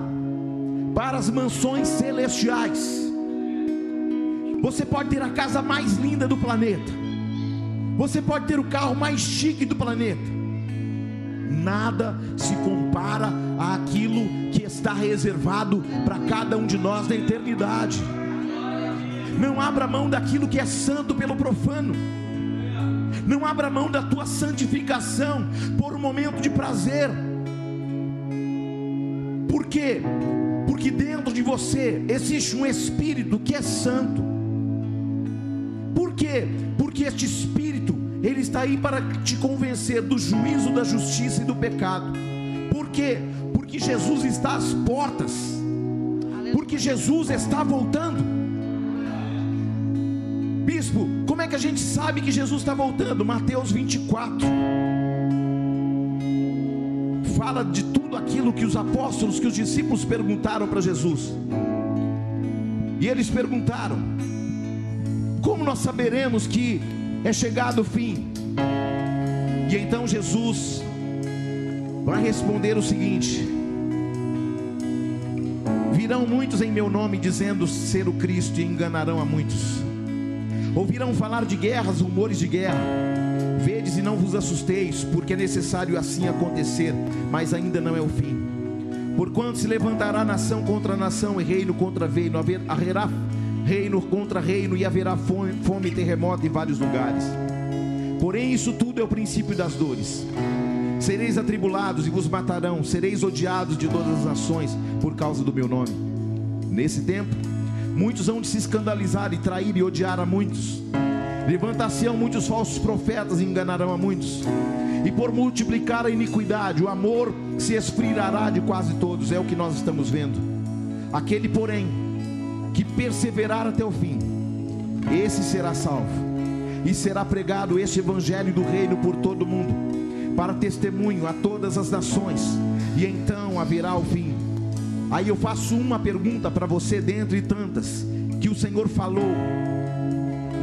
para as mansões celestiais. Você pode ter a casa mais linda do planeta, você pode ter o carro mais chique do planeta, nada se compara àquilo que está reservado para cada um de nós na eternidade. Não abra mão daquilo que é santo pelo profano. Não abra mão da tua santificação por um momento de prazer. Por quê? Porque dentro de você existe um espírito que é santo. Por quê? Porque este espírito, ele está aí para te convencer do juízo, da justiça e do pecado. Por quê? Porque Jesus está às portas. Porque Jesus está voltando. Bispo, como é que a gente sabe que Jesus está voltando? Mateus 24 fala de tudo aquilo que os apóstolos, que os discípulos perguntaram para Jesus. E eles perguntaram: Como nós saberemos que é chegado o fim? E então Jesus vai responder o seguinte: Virão muitos em meu nome dizendo ser o Cristo e enganarão a muitos. Ouvirão falar de guerras, rumores de guerra. Vedes e não vos assusteis, porque é necessário assim acontecer, mas ainda não é o fim. Porquanto se levantará nação contra nação e reino contra reino, haverá reino contra reino e haverá fome, fome e terremoto em vários lugares. Porém, isso tudo é o princípio das dores. Sereis atribulados e vos matarão, sereis odiados de todas as nações por causa do meu nome. Nesse tempo, Muitos vão de se escandalizar e trair e odiar a muitos. Levantar-se-ão muitos falsos profetas e enganarão a muitos. E por multiplicar a iniquidade, o amor se esfriará de quase todos. É o que nós estamos vendo. Aquele, porém, que perseverar até o fim, esse será salvo. E será pregado este evangelho do reino por todo o mundo, para testemunho a todas as nações. E então haverá o fim. Aí eu faço uma pergunta para você, dentre tantas, que o Senhor falou.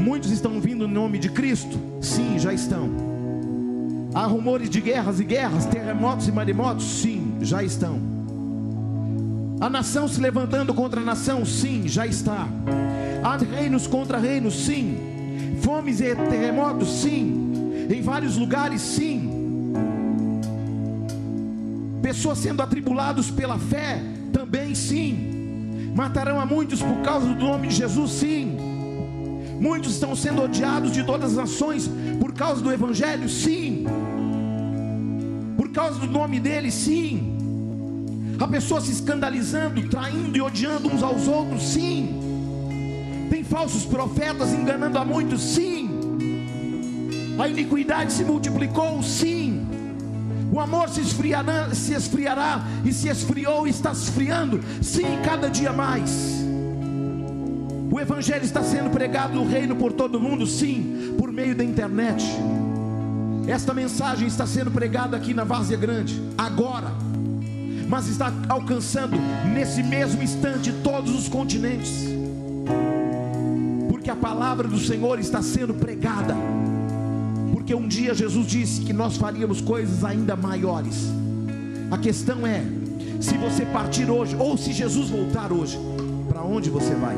Muitos estão vindo no nome de Cristo? Sim, já estão. Há rumores de guerras e guerras, terremotos e maremotos? Sim, já estão. A nação se levantando contra a nação? Sim, já está. Há reinos contra reinos? Sim. Fomes e terremotos? Sim. Em vários lugares? Sim. Pessoas sendo atribulados pela fé? Também sim. Matarão a muitos por causa do nome de Jesus? Sim. Muitos estão sendo odiados de todas as nações por causa do Evangelho? Sim. Por causa do nome dele? Sim. A pessoa se escandalizando, traindo e odiando uns aos outros? Sim. Tem falsos profetas enganando a muitos? Sim. A iniquidade se multiplicou? Sim. O amor se esfriará, se esfriará e se esfriou e está esfriando, sim, cada dia mais. O Evangelho está sendo pregado no reino por todo mundo, sim, por meio da internet. Esta mensagem está sendo pregada aqui na Várzea Grande, agora, mas está alcançando nesse mesmo instante todos os continentes, porque a palavra do Senhor está sendo pregada porque um dia Jesus disse que nós faríamos coisas ainda maiores. A questão é: se você partir hoje, ou se Jesus voltar hoje, para onde você vai?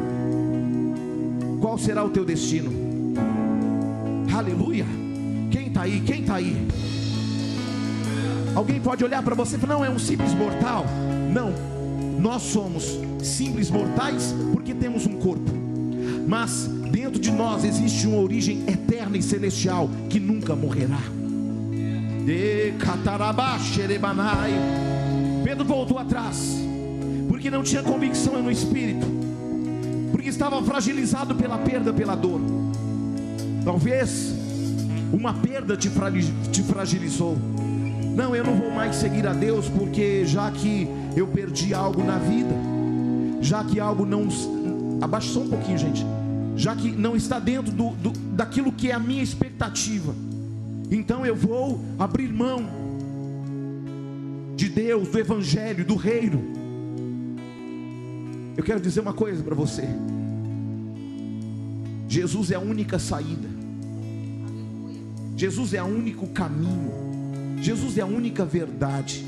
Qual será o teu destino? Aleluia! Quem está aí? Quem está aí? Alguém pode olhar para você e falar: não, é um simples mortal. Não, nós somos simples mortais porque temos um corpo, mas dentro de nós existe uma origem eterna e celestial que nunca morrerá. Pedro voltou atrás, porque não tinha convicção no espírito, porque estava fragilizado pela perda, pela dor. Talvez uma perda te fragilizou. Não, eu não vou mais seguir a Deus, porque já que eu perdi algo na vida, já que algo não. Abaixa só um pouquinho, gente. Já que não está dentro do, do, daquilo que é a minha expectativa, então eu vou abrir mão de Deus, do Evangelho, do Reino. Eu quero dizer uma coisa para você: Jesus é a única saída, Jesus é o único caminho, Jesus é a única verdade.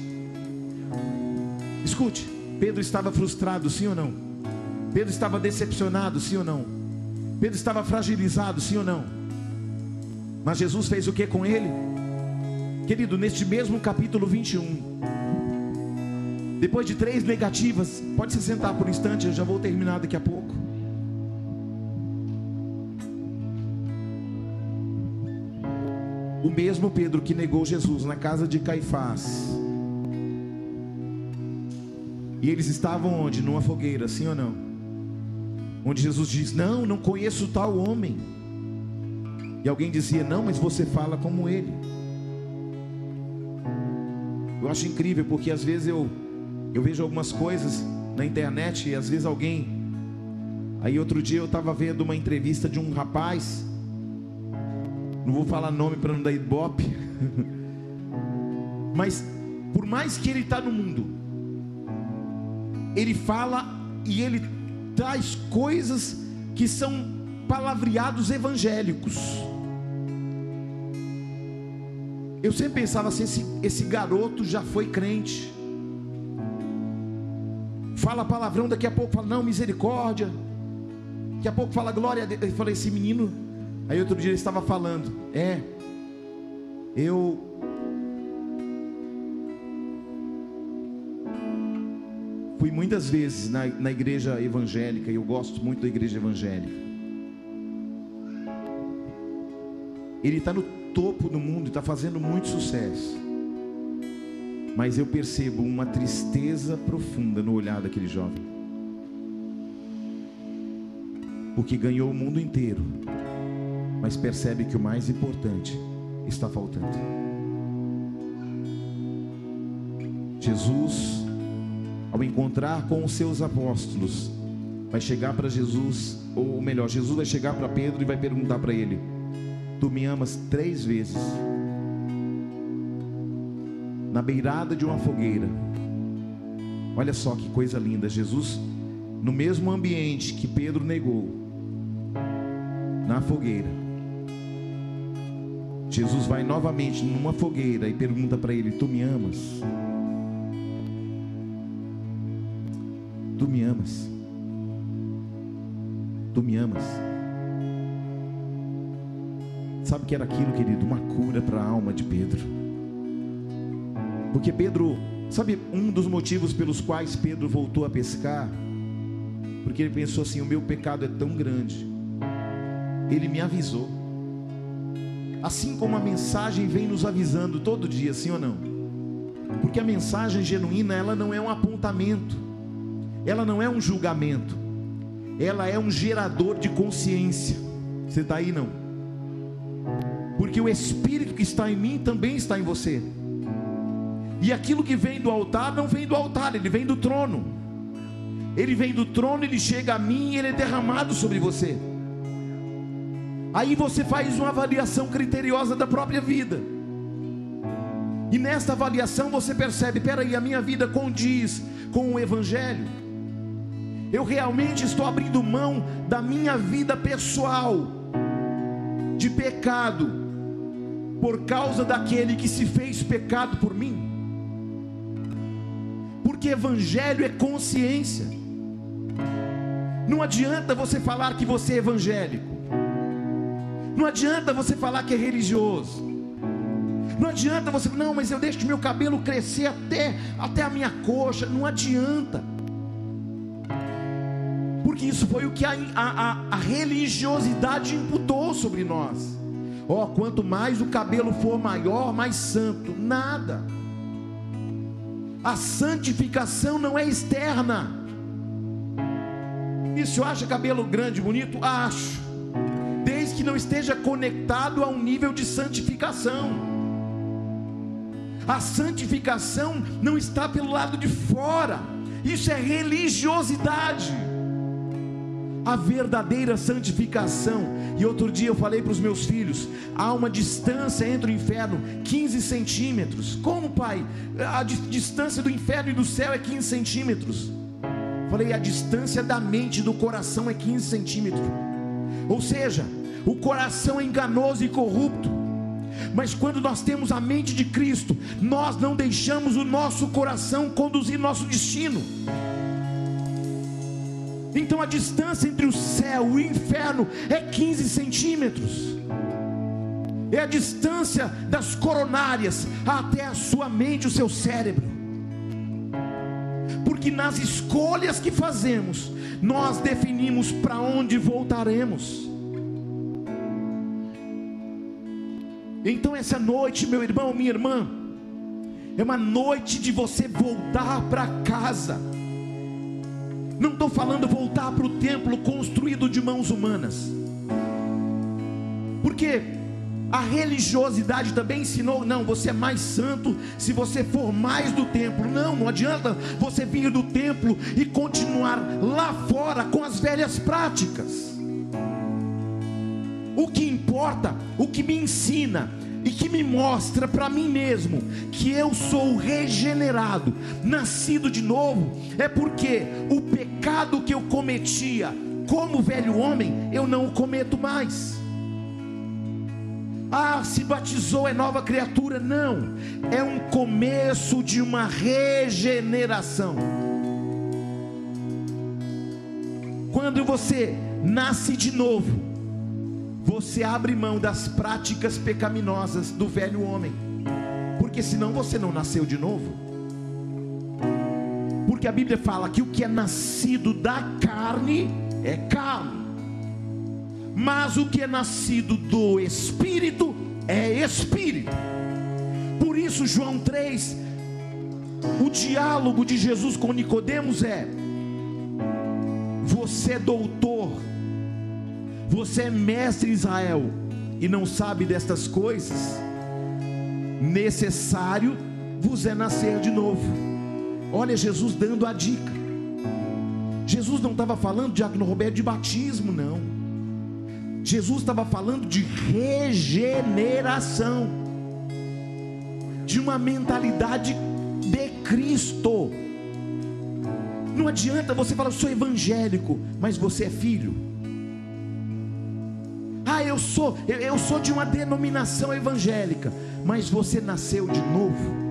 Escute, Pedro estava frustrado, sim ou não? Pedro estava decepcionado, sim ou não? Pedro estava fragilizado, sim ou não? Mas Jesus fez o que com ele? Querido, neste mesmo capítulo 21, depois de três negativas, pode se sentar por um instante, eu já vou terminar daqui a pouco. O mesmo Pedro que negou Jesus na casa de Caifás. E eles estavam onde? Numa fogueira, sim ou não? Onde Jesus diz: Não, não conheço tal homem. E alguém dizia: Não, mas você fala como ele. Eu acho incrível porque às vezes eu, eu vejo algumas coisas na internet e às vezes alguém. Aí outro dia eu estava vendo uma entrevista de um rapaz. Não vou falar nome para não dar ibope. Mas por mais que ele está no mundo, ele fala e ele traz coisas que são palavreados evangélicos. Eu sempre pensava assim: esse, esse garoto já foi crente. Fala palavrão, daqui a pouco fala, não, misericórdia. Daqui a pouco fala glória a Deus. Eu falei, esse menino. Aí outro dia ele estava falando, é, eu fui muitas vezes na, na igreja evangélica e eu gosto muito da igreja evangélica. Ele está no topo do mundo, está fazendo muito sucesso. Mas eu percebo uma tristeza profunda no olhar daquele jovem. Porque ganhou o mundo inteiro, mas percebe que o mais importante está faltando. Jesus ao encontrar com os seus apóstolos, vai chegar para Jesus, ou melhor, Jesus vai chegar para Pedro e vai perguntar para ele: Tu me amas três vezes? Na beirada de uma fogueira. Olha só que coisa linda, Jesus, no mesmo ambiente que Pedro negou, na fogueira. Jesus vai novamente numa fogueira e pergunta para ele: Tu me amas? Tu me amas. Tu me amas. Sabe o que era aquilo, querido? Uma cura para a alma de Pedro. Porque Pedro, sabe um dos motivos pelos quais Pedro voltou a pescar? Porque ele pensou assim: o meu pecado é tão grande. Ele me avisou. Assim como a mensagem vem nos avisando todo dia, sim ou não? Porque a mensagem genuína, ela não é um apontamento ela não é um julgamento, ela é um gerador de consciência. Você está aí não? Porque o Espírito que está em mim também está em você. E aquilo que vem do altar não vem do altar, ele vem do trono. Ele vem do trono, ele chega a mim e ele é derramado sobre você. Aí você faz uma avaliação criteriosa da própria vida. E nesta avaliação você percebe: peraí, a minha vida condiz com o Evangelho eu realmente estou abrindo mão da minha vida pessoal de pecado por causa daquele que se fez pecado por mim. Porque evangelho é consciência. Não adianta você falar que você é evangélico. Não adianta você falar que é religioso. Não adianta você, não, mas eu deixo meu cabelo crescer até até a minha coxa. Não adianta porque isso foi o que a, a, a religiosidade imputou sobre nós. Ó, oh, quanto mais o cabelo for maior, mais santo. Nada. A santificação não é externa. Se eu acho cabelo grande, bonito? Acho. Que não esteja conectado a um nível de santificação. A santificação não está pelo lado de fora. Isso é religiosidade. A verdadeira santificação. E outro dia eu falei para os meus filhos: há uma distância entre o inferno, 15 centímetros. Como, pai? A distância do inferno e do céu é 15 centímetros. Falei, a distância da mente e do coração é 15 centímetros. Ou seja, o coração é enganoso e corrupto. Mas quando nós temos a mente de Cristo, nós não deixamos o nosso coração conduzir nosso destino. Então a distância entre o céu e o inferno é 15 centímetros. É a distância das coronárias até a sua mente, o seu cérebro. Porque nas escolhas que fazemos, nós definimos para onde voltaremos. Então essa noite, meu irmão, minha irmã, é uma noite de você voltar para casa. Não estou falando voltar para o templo construído de mãos humanas. Porque a religiosidade também ensinou, não, você é mais santo se você for mais do templo. Não, não adianta você vir do templo e continuar lá fora com as velhas práticas. O que importa, o que me ensina e que me mostra para mim mesmo que eu sou regenerado, nascido de novo, é porque o pecado que eu cometia como velho homem, eu não o cometo mais. Ah, se batizou é nova criatura. Não, é um começo de uma regeneração. Quando você nasce de novo, você abre mão das práticas pecaminosas do velho homem, porque senão você não nasceu de novo. Porque a Bíblia fala que o que é nascido da carne é carne, mas o que é nascido do espírito é espírito. Por isso, João 3, o diálogo de Jesus com Nicodemos é: você é doutor você é mestre Israel e não sabe destas coisas? Necessário vos é nascer de novo. Olha Jesus dando a dica. Jesus não estava falando de Roberto de batismo, não. Jesus estava falando de regeneração, de uma mentalidade de Cristo. Não adianta você falar, sou evangélico, mas você é filho. Ah, eu sou, eu, sou de uma denominação evangélica, mas você nasceu de novo.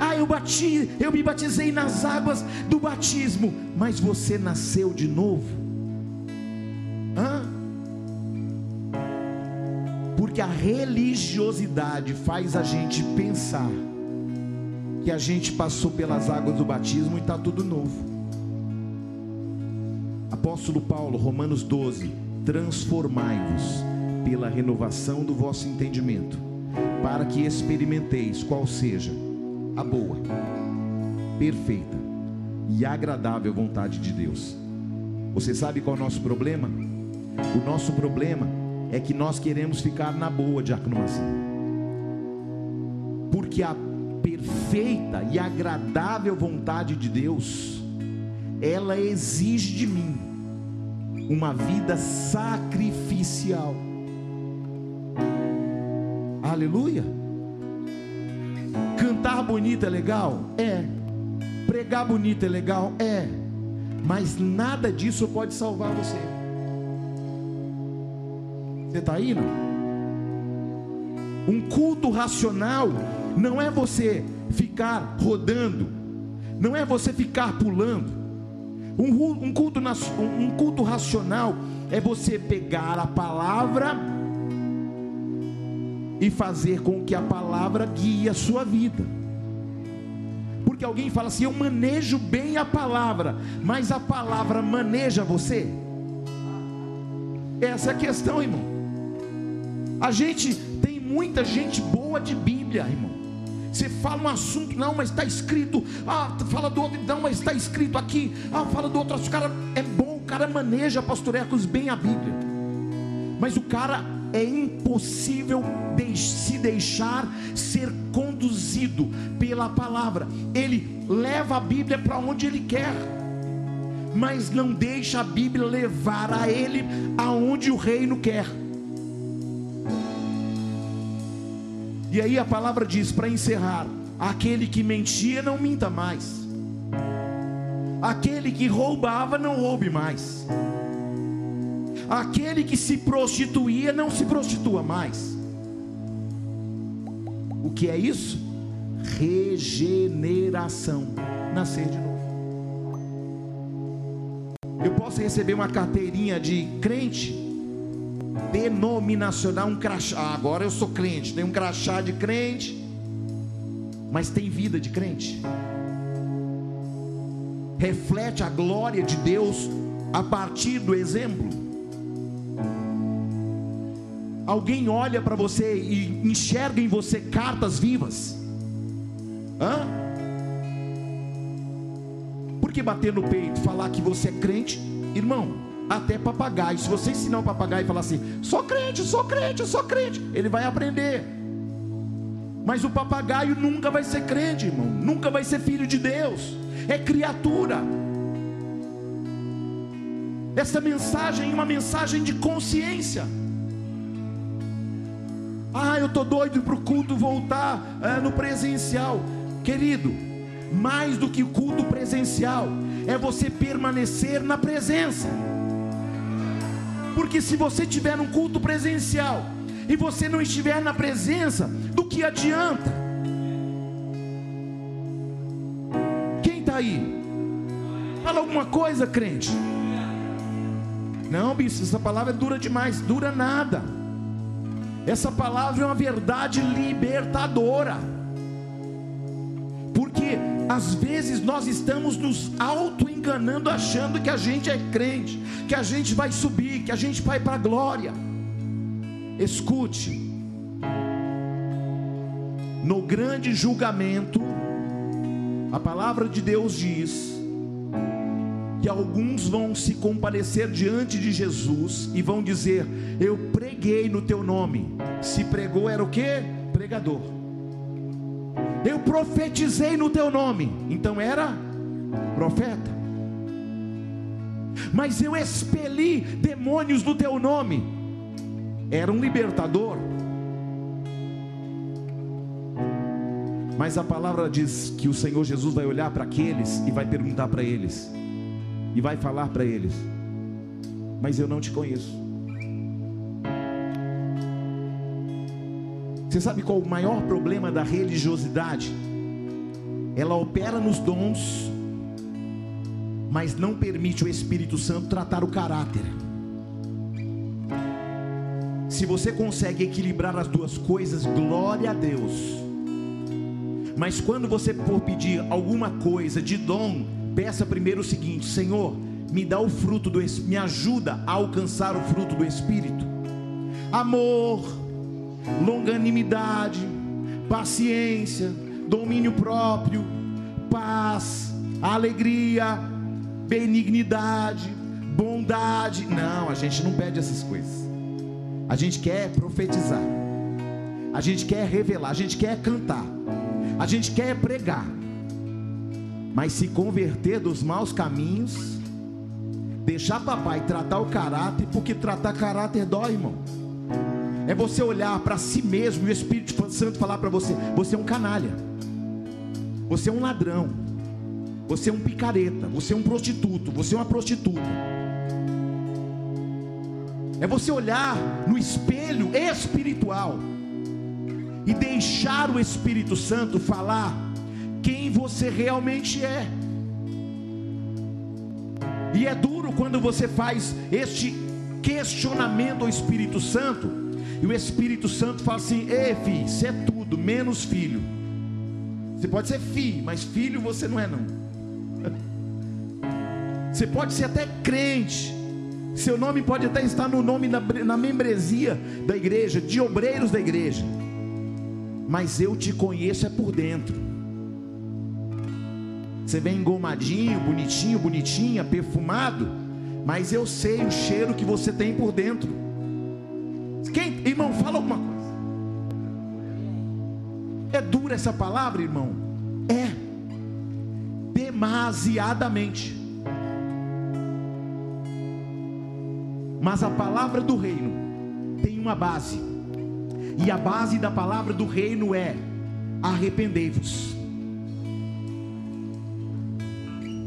Ah, eu bati, eu me batizei nas águas do batismo, mas você nasceu de novo. Hã? Porque a religiosidade faz a gente pensar que a gente passou pelas águas do batismo e está tudo novo. Apóstolo Paulo, Romanos 12 transformai-vos pela renovação do vosso entendimento, para que experimenteis qual seja a boa, perfeita e agradável vontade de Deus. Você sabe qual é o nosso problema? O nosso problema é que nós queremos ficar na boa, diácono Porque a perfeita e agradável vontade de Deus, ela exige de mim uma vida sacrificial. Aleluia. Cantar bonito é legal? É. Pregar bonito é legal? É. Mas nada disso pode salvar você. Você está indo? Um culto racional não é você ficar rodando, não é você ficar pulando, um, um, culto, um culto racional é você pegar a palavra e fazer com que a palavra guie a sua vida. Porque alguém fala assim: eu manejo bem a palavra, mas a palavra maneja você? Essa é a questão, irmão. A gente tem muita gente boa de Bíblia, irmão. Você fala um assunto, não, mas está escrito. Ah, fala do outro, não, mas está escrito aqui. Ah, fala do outro. O cara é bom, o cara maneja, pastor Ecos, bem a Bíblia. Mas o cara é impossível se deixar ser conduzido pela palavra. Ele leva a Bíblia para onde ele quer, mas não deixa a Bíblia levar a ele aonde o reino quer. E aí a palavra diz para encerrar: aquele que mentia não minta mais. Aquele que roubava não roube mais. Aquele que se prostituía não se prostitua mais. O que é isso? Regeneração. Nascer de novo. Eu posso receber uma carteirinha de crente denominacional, um crachá. Ah, agora eu sou crente, tem um crachá de crente, mas tem vida de crente. Reflete a glória de Deus a partir do exemplo. Alguém olha para você e enxerga em você cartas vivas? Hã? Por que bater no peito, falar que você é crente? Irmão, até papagaio. Se você ensinar um papagaio e falar assim, sou crente, sou crente, sou crente, ele vai aprender. Mas o papagaio nunca vai ser crente, irmão. Nunca vai ser filho de Deus. É criatura. Essa mensagem é uma mensagem de consciência. Ah, eu estou doido para o culto voltar é, no presencial. Querido, mais do que o culto presencial, é você permanecer na presença. Porque se você tiver um culto presencial e você não estiver na presença, do que adianta? Quem está aí? Fala alguma coisa, crente. Não, bicho, essa palavra é dura demais. Dura nada. Essa palavra é uma verdade libertadora. Porque às vezes nós estamos nos auto-enganando, achando que a gente é crente, que a gente vai subir, que a gente vai para a glória. Escute, no grande julgamento, a palavra de Deus diz que alguns vão se comparecer diante de Jesus e vão dizer: Eu preguei no teu nome. Se pregou era o que? Pregador. Eu profetizei no teu nome. Então era profeta. Mas eu expeli demônios no teu nome. Era um libertador. Mas a palavra diz que o Senhor Jesus vai olhar para aqueles e vai perguntar para eles: e vai falar para eles: Mas eu não te conheço. Você sabe qual o maior problema da religiosidade? Ela opera nos dons, mas não permite o Espírito Santo tratar o caráter. Se você consegue equilibrar as duas coisas, glória a Deus. Mas quando você for pedir alguma coisa de dom, peça primeiro o seguinte: Senhor, me dá o fruto do me ajuda a alcançar o fruto do espírito. Amor, longanimidade, paciência, domínio próprio, paz, alegria, benignidade, bondade. Não, a gente não pede essas coisas. A gente quer profetizar. A gente quer revelar, a gente quer cantar. A gente quer pregar mas se converter dos maus caminhos, deixar papai tratar o caráter, porque tratar caráter dói, irmão. É você olhar para si mesmo e o Espírito Santo falar para você: você é um canalha, você é um ladrão, você é um picareta, você é um prostituto, você é uma prostituta. É você olhar no espelho espiritual e deixar o Espírito Santo falar quem você realmente é. E é duro quando você faz este questionamento ao Espírito Santo, e o Espírito Santo fala assim: Ei, filho, você é tudo, menos filho. Você pode ser filho, mas filho você não é, não. Você pode ser até crente, Seu nome pode até estar no nome na, na membresia da igreja, de obreiros da igreja. Mas eu te conheço é por dentro. Você vem engomadinho, bonitinho, bonitinha, perfumado, mas eu sei o cheiro que você tem por dentro. Quem, irmão, fala alguma coisa. É dura essa palavra, irmão? É. Demasiadamente. Mas a palavra do reino tem uma base. E a base da palavra do reino é: arrependei-vos.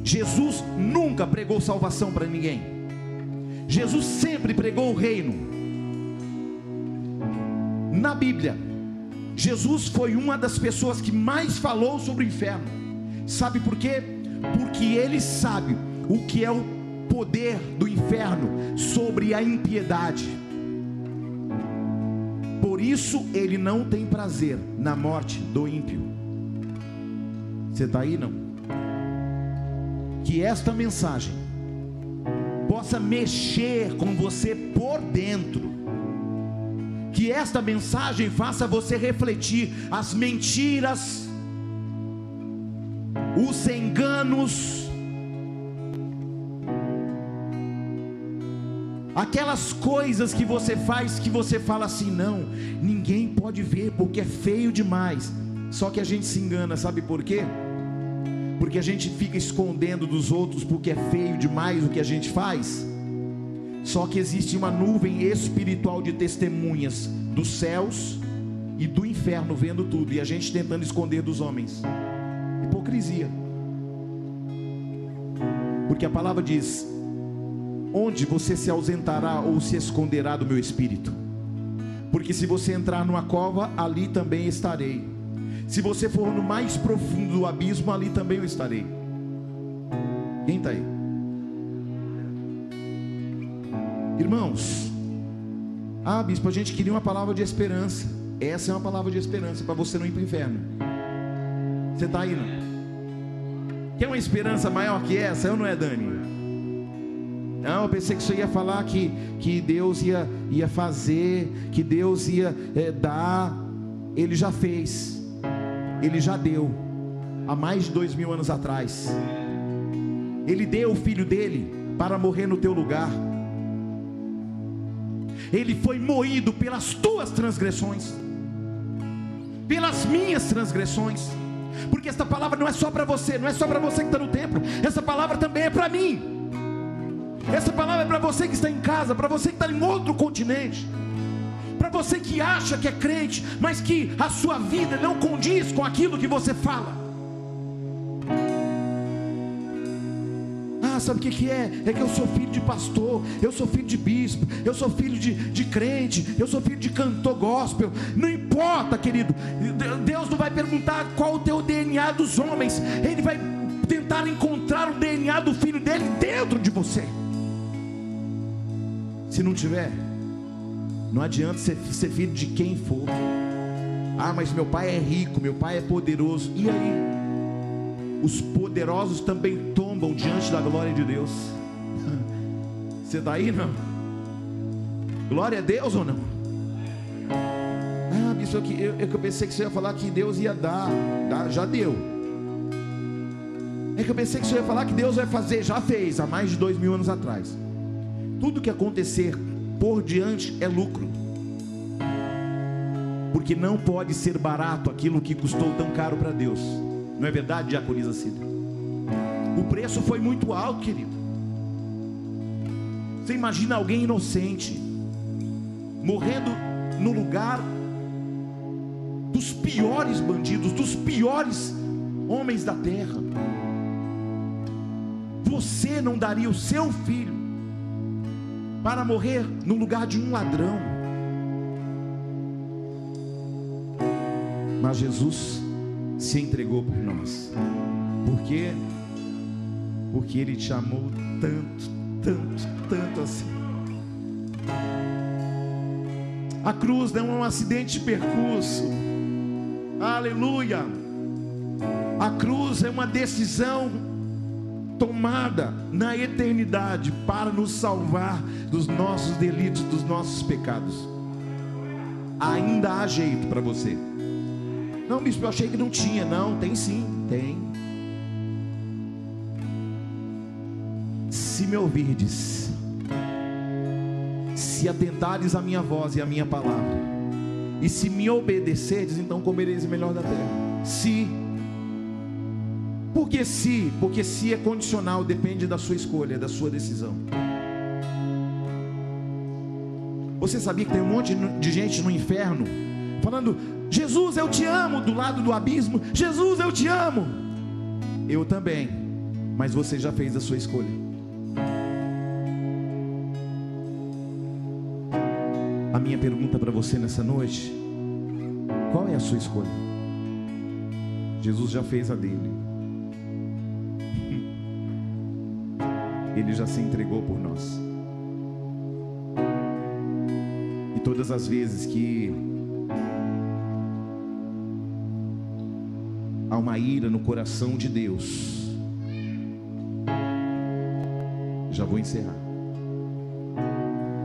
Jesus nunca pregou salvação para ninguém. Jesus sempre pregou o reino. Na Bíblia, Jesus foi uma das pessoas que mais falou sobre o inferno. Sabe por quê? Porque ele sabe o que é o poder do inferno sobre a impiedade. Por isso ele não tem prazer na morte do ímpio. Você está aí não? Que esta mensagem possa mexer com você por dentro. Que esta mensagem faça você refletir as mentiras, os enganos, aquelas coisas que você faz que você fala assim, não, ninguém pode ver porque é feio demais. Só que a gente se engana, sabe por quê? Porque a gente fica escondendo dos outros porque é feio demais o que a gente faz. Só que existe uma nuvem espiritual de testemunhas dos céus e do inferno vendo tudo, e a gente tentando esconder dos homens. Hipocrisia. Porque a palavra diz: Onde você se ausentará ou se esconderá do meu espírito? Porque se você entrar numa cova, ali também estarei. Se você for no mais profundo do abismo, ali também eu estarei. Quem está aí? Irmãos, ah, bispo, a gente queria uma palavra de esperança. Essa é uma palavra de esperança para você não ir para o inferno. Você está aí, não? Quer uma esperança maior que essa? Eu não é, Dani? Não, eu pensei que você ia falar que, que Deus ia, ia fazer, que Deus ia é, dar. Ele já fez, Ele já deu, há mais de dois mil anos atrás. Ele deu o filho dele para morrer no teu lugar. Ele foi moído pelas tuas transgressões, pelas minhas transgressões. Porque esta palavra não é só para você, não é só para você que está no templo, essa palavra também é para mim. Essa palavra é para você que está em casa, para você que está em outro continente, para você que acha que é crente, mas que a sua vida não condiz com aquilo que você fala. Sabe o que, que é? É que eu sou filho de pastor, eu sou filho de bispo, eu sou filho de, de crente, eu sou filho de cantor gospel. Não importa, querido. Deus não vai perguntar qual o teu DNA dos homens, Ele vai tentar encontrar o DNA do filho dele dentro de você. Se não tiver, não adianta ser, ser filho de quem for. Ah, mas meu pai é rico, meu pai é poderoso. E aí? Os poderosos também tombam diante da glória de Deus. Você está aí, não? Glória a Deus ou não? Ah, isso aqui, eu, eu pensei que você ia falar que Deus ia dar, dar já deu. É que eu pensei que você ia falar que Deus vai fazer, já fez, há mais de dois mil anos atrás tudo que acontecer por diante é lucro. Porque não pode ser barato aquilo que custou tão caro para Deus. Não é verdade, Diaconisa Cida? O preço foi muito alto, querido. Você imagina alguém inocente morrendo no lugar dos piores bandidos, dos piores homens da terra. Você não daria o seu filho para morrer no lugar de um ladrão. Mas Jesus se entregou por nós. Por quê? Porque Ele te amou tanto, tanto, tanto assim. A cruz não é um acidente de percurso. Aleluia. A cruz é uma decisão tomada na eternidade para nos salvar dos nossos delitos, dos nossos pecados. Ainda há jeito para você. Não, bispo, eu achei que não tinha. Não, tem sim, tem. Se me ouvirdes, se atentares à minha voz e à minha palavra, e se me obedecerdes, então comereis o melhor da terra. Se por que se? Porque se é condicional, depende da sua escolha, da sua decisão. Você sabia que tem um monte de gente no inferno falando: Jesus, eu te amo, do lado do abismo. Jesus, eu te amo. Eu também, mas você já fez a sua escolha. A minha pergunta para você nessa noite: qual é a sua escolha? Jesus já fez a dele. Ele já se entregou por nós. E todas as vezes que uma ira no coração de Deus, já vou encerrar.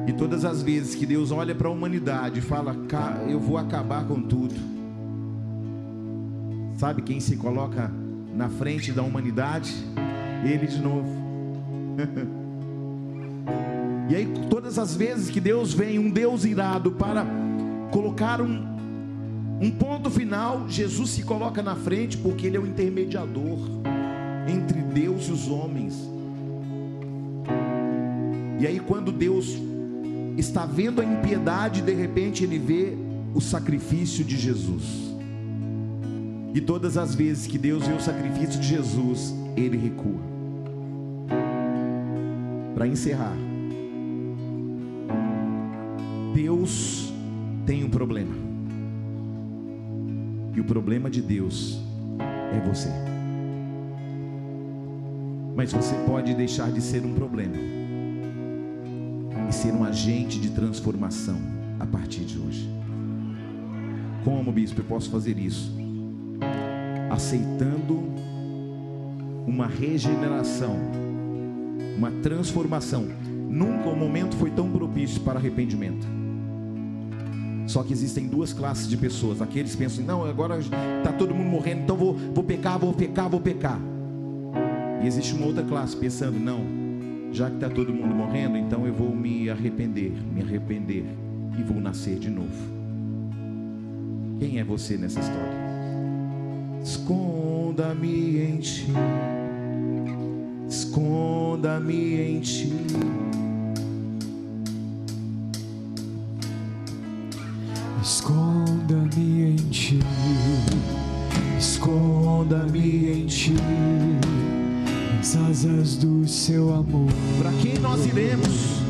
E todas as vezes que Deus olha para a humanidade e fala, eu vou acabar com tudo. Sabe quem se coloca na frente da humanidade? Ele de novo. e aí, todas as vezes que Deus vem, um Deus irado, para colocar um, um ponto final, Jesus se coloca na frente, porque Ele é o intermediador entre Deus e os homens. E aí, quando Deus está vendo a impiedade, de repente Ele vê o sacrifício de Jesus. E todas as vezes que Deus vê o sacrifício de Jesus, Ele recua para encerrar. Deus tem um problema. E o problema de Deus é você. Mas você pode deixar de ser um problema e ser um agente de transformação a partir de hoje. Como, bispo, eu posso fazer isso? Aceitando uma regeneração uma transformação. Nunca o momento foi tão propício para arrependimento. Só que existem duas classes de pessoas. Aqueles que pensam, não, agora está todo mundo morrendo, então vou, vou pecar, vou pecar, vou pecar. E existe uma outra classe pensando, não, já que está todo mundo morrendo, então eu vou me arrepender, me arrepender e vou nascer de novo. Quem é você nessa história? Esconda-me em ti esconda-me em ti. Esconda-me em ti, esconda-me em ti, nas asas do seu amor. Para quem nós iremos?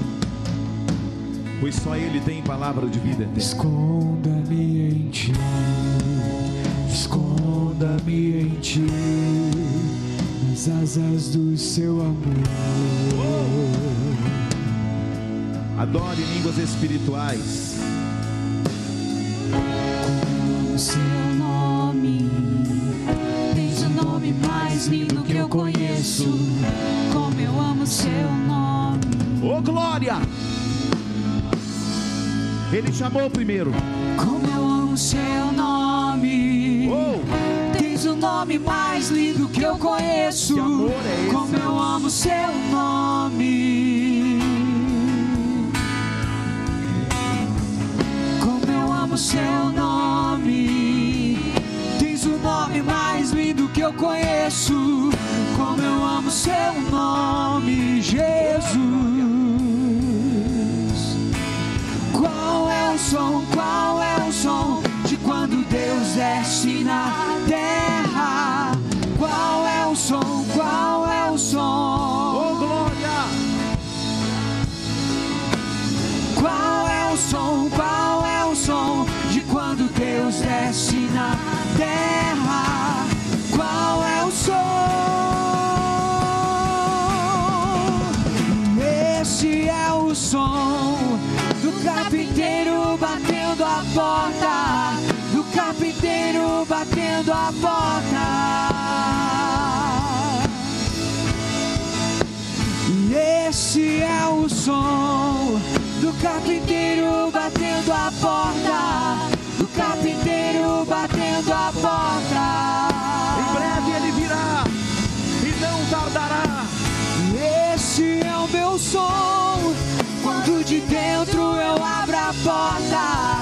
Pois só Ele tem palavra de vida eterna. Esconda-me em ti, esconda-me em ti nas asas do seu amor. Adore línguas espirituais. O seu nome, tens o nome mais lindo que eu conheço. Como eu amo seu nome. Oh glória! Ele chamou primeiro. Como eu amo seu nome. Oh o nome mais lindo que eu conheço. É Como eu amo seu nome. Como eu amo seu nome. Nome mais lindo que eu conheço. Como eu amo seu nome, Jesus. Qual é o som? Qual é o som de quando Deus desce na terra? Qual é o som? Qual é o som? Oh, glória! Qual é o som? Qual é o som de quando Deus desce na terra? Porta do carpinteiro batendo a porta. Esse é o som do carpinteiro batendo a porta. Do carpinteiro batendo a porta. Em breve ele virá e não tardará. Esse é o meu som. Quando de dentro eu abro a porta.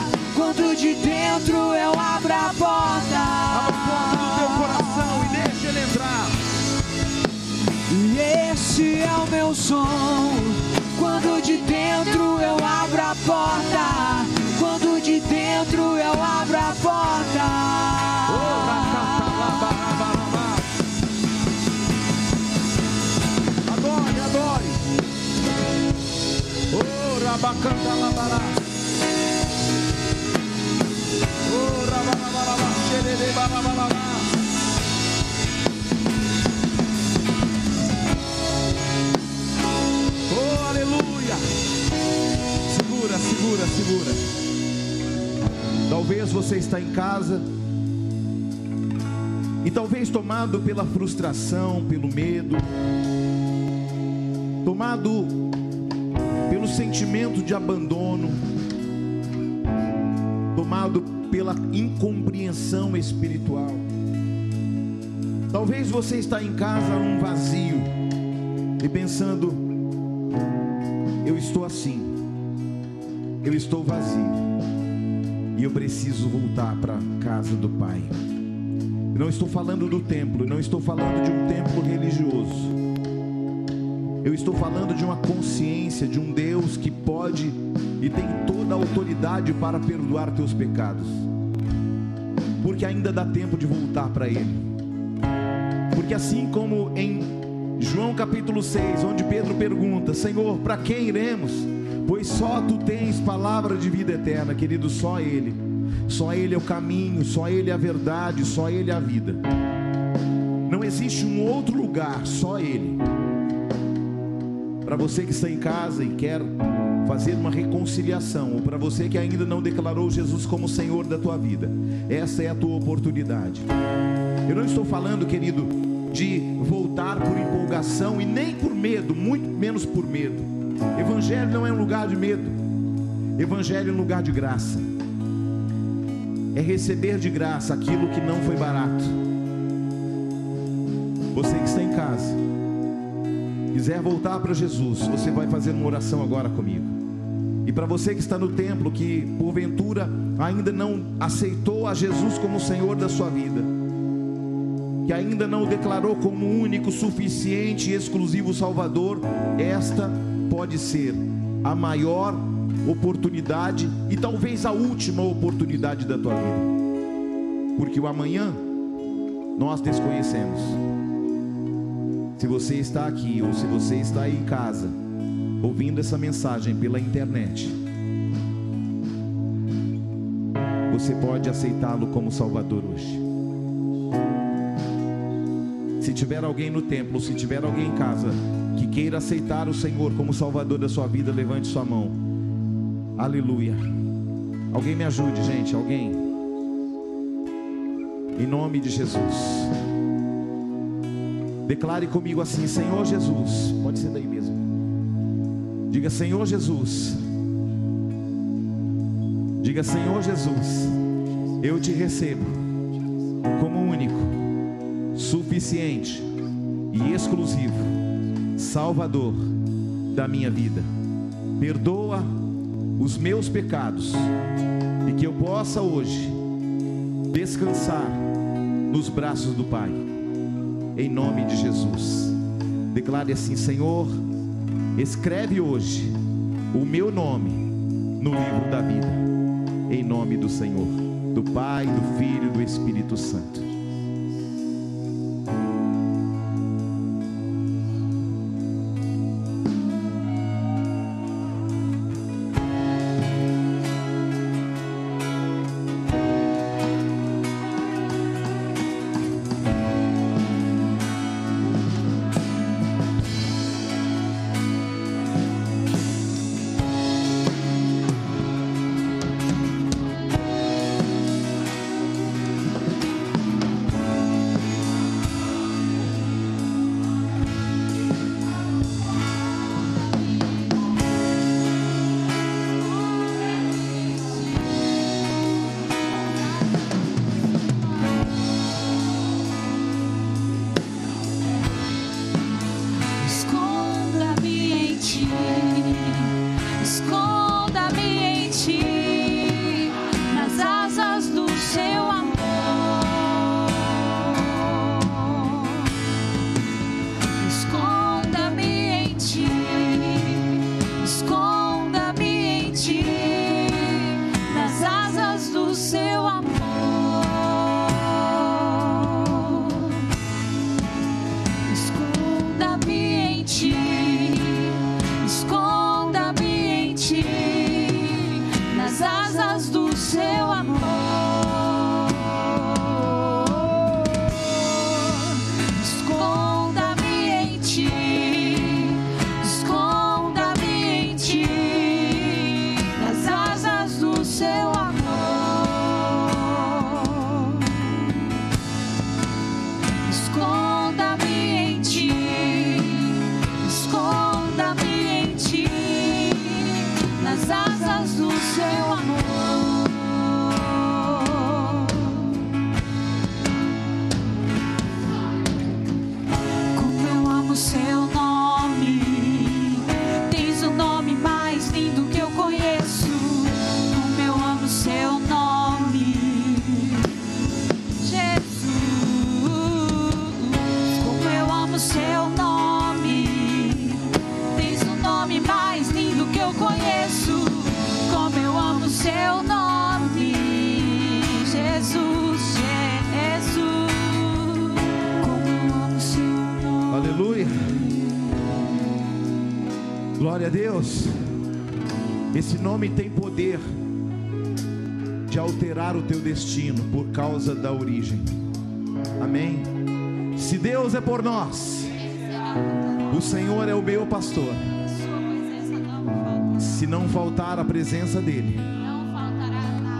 Esse é o meu som. Quando de dentro eu abro a porta. Quando de dentro eu abro a porta. Adore, adore. Oh, rabacantalabará. Oh, rabarabarabá, xererebarabarabá. Oh, Segura, segura. Talvez você está em casa e talvez tomado pela frustração, pelo medo, tomado pelo sentimento de abandono, tomado pela incompreensão espiritual. Talvez você está em casa um vazio e pensando, eu estou assim, eu estou vazio e eu preciso voltar para casa do Pai. Não estou falando do templo, não estou falando de um templo religioso. Eu estou falando de uma consciência de um Deus que pode e tem toda a autoridade para perdoar teus pecados. Porque ainda dá tempo de voltar para Ele. Porque assim como em João capítulo 6, onde Pedro pergunta: Senhor, para quem iremos? Pois só tu tens palavra de vida eterna, querido, só Ele. Só Ele é o caminho, só Ele é a verdade, só Ele é a vida. Não existe um outro lugar, só Ele. Para você que está em casa e quer fazer uma reconciliação, ou para você que ainda não declarou Jesus como Senhor da tua vida, essa é a tua oportunidade. Eu não estou falando, querido, de voltar por empolgação e nem por medo, muito menos por medo. Evangelho não é um lugar de medo, Evangelho é um lugar de graça. É receber de graça aquilo que não foi barato. Você que está em casa, quiser voltar para Jesus, você vai fazer uma oração agora comigo. E para você que está no templo, que porventura ainda não aceitou a Jesus como Senhor da sua vida, que ainda não o declarou como único, suficiente e exclusivo Salvador, esta pode ser a maior oportunidade e talvez a última oportunidade da tua vida. Porque o amanhã nós desconhecemos. Se você está aqui ou se você está aí em casa, ouvindo essa mensagem pela internet, você pode aceitá-lo como Salvador hoje. Se tiver alguém no templo, se tiver alguém em casa queira aceitar o Senhor como Salvador da sua vida, levante sua mão. Aleluia. Alguém me ajude, gente. Alguém. Em nome de Jesus. Declare comigo assim: Senhor Jesus. Pode ser daí mesmo. Diga, Senhor Jesus. Diga, Senhor Jesus. Eu te recebo como único, suficiente e exclusivo Salvador da minha vida. Perdoa os meus pecados e que eu possa hoje descansar nos braços do Pai. Em nome de Jesus. Declare assim: Senhor, escreve hoje o meu nome no livro da vida. Em nome do Senhor, do Pai, do Filho e do Espírito Santo. Nome tem poder de alterar o teu destino por causa da origem. Amém. Se Deus é por nós, o Senhor é o meu pastor. Se não faltar a presença dEle,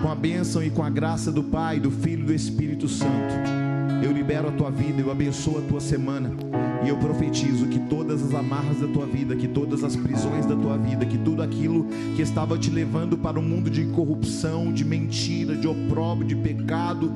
com a bênção e com a graça do Pai, do Filho e do Espírito Santo, eu libero a tua vida, eu abençoo a tua semana. E eu profetizo que todas as amarras da tua vida, que todas as prisões da tua vida, que tudo aquilo que estava te levando para um mundo de corrupção, de mentira, de opróbrio, de pecado,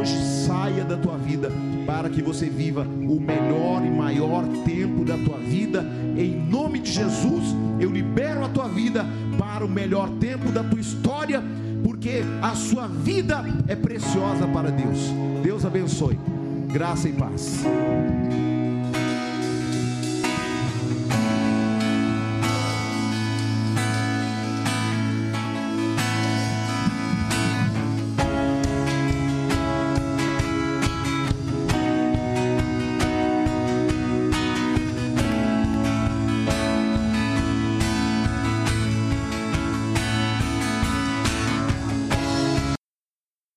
hoje saia da tua vida, para que você viva o melhor e maior tempo da tua vida. Em nome de Jesus, eu libero a tua vida para o melhor tempo da tua história, porque a sua vida é preciosa para Deus. Deus abençoe. Graça e paz.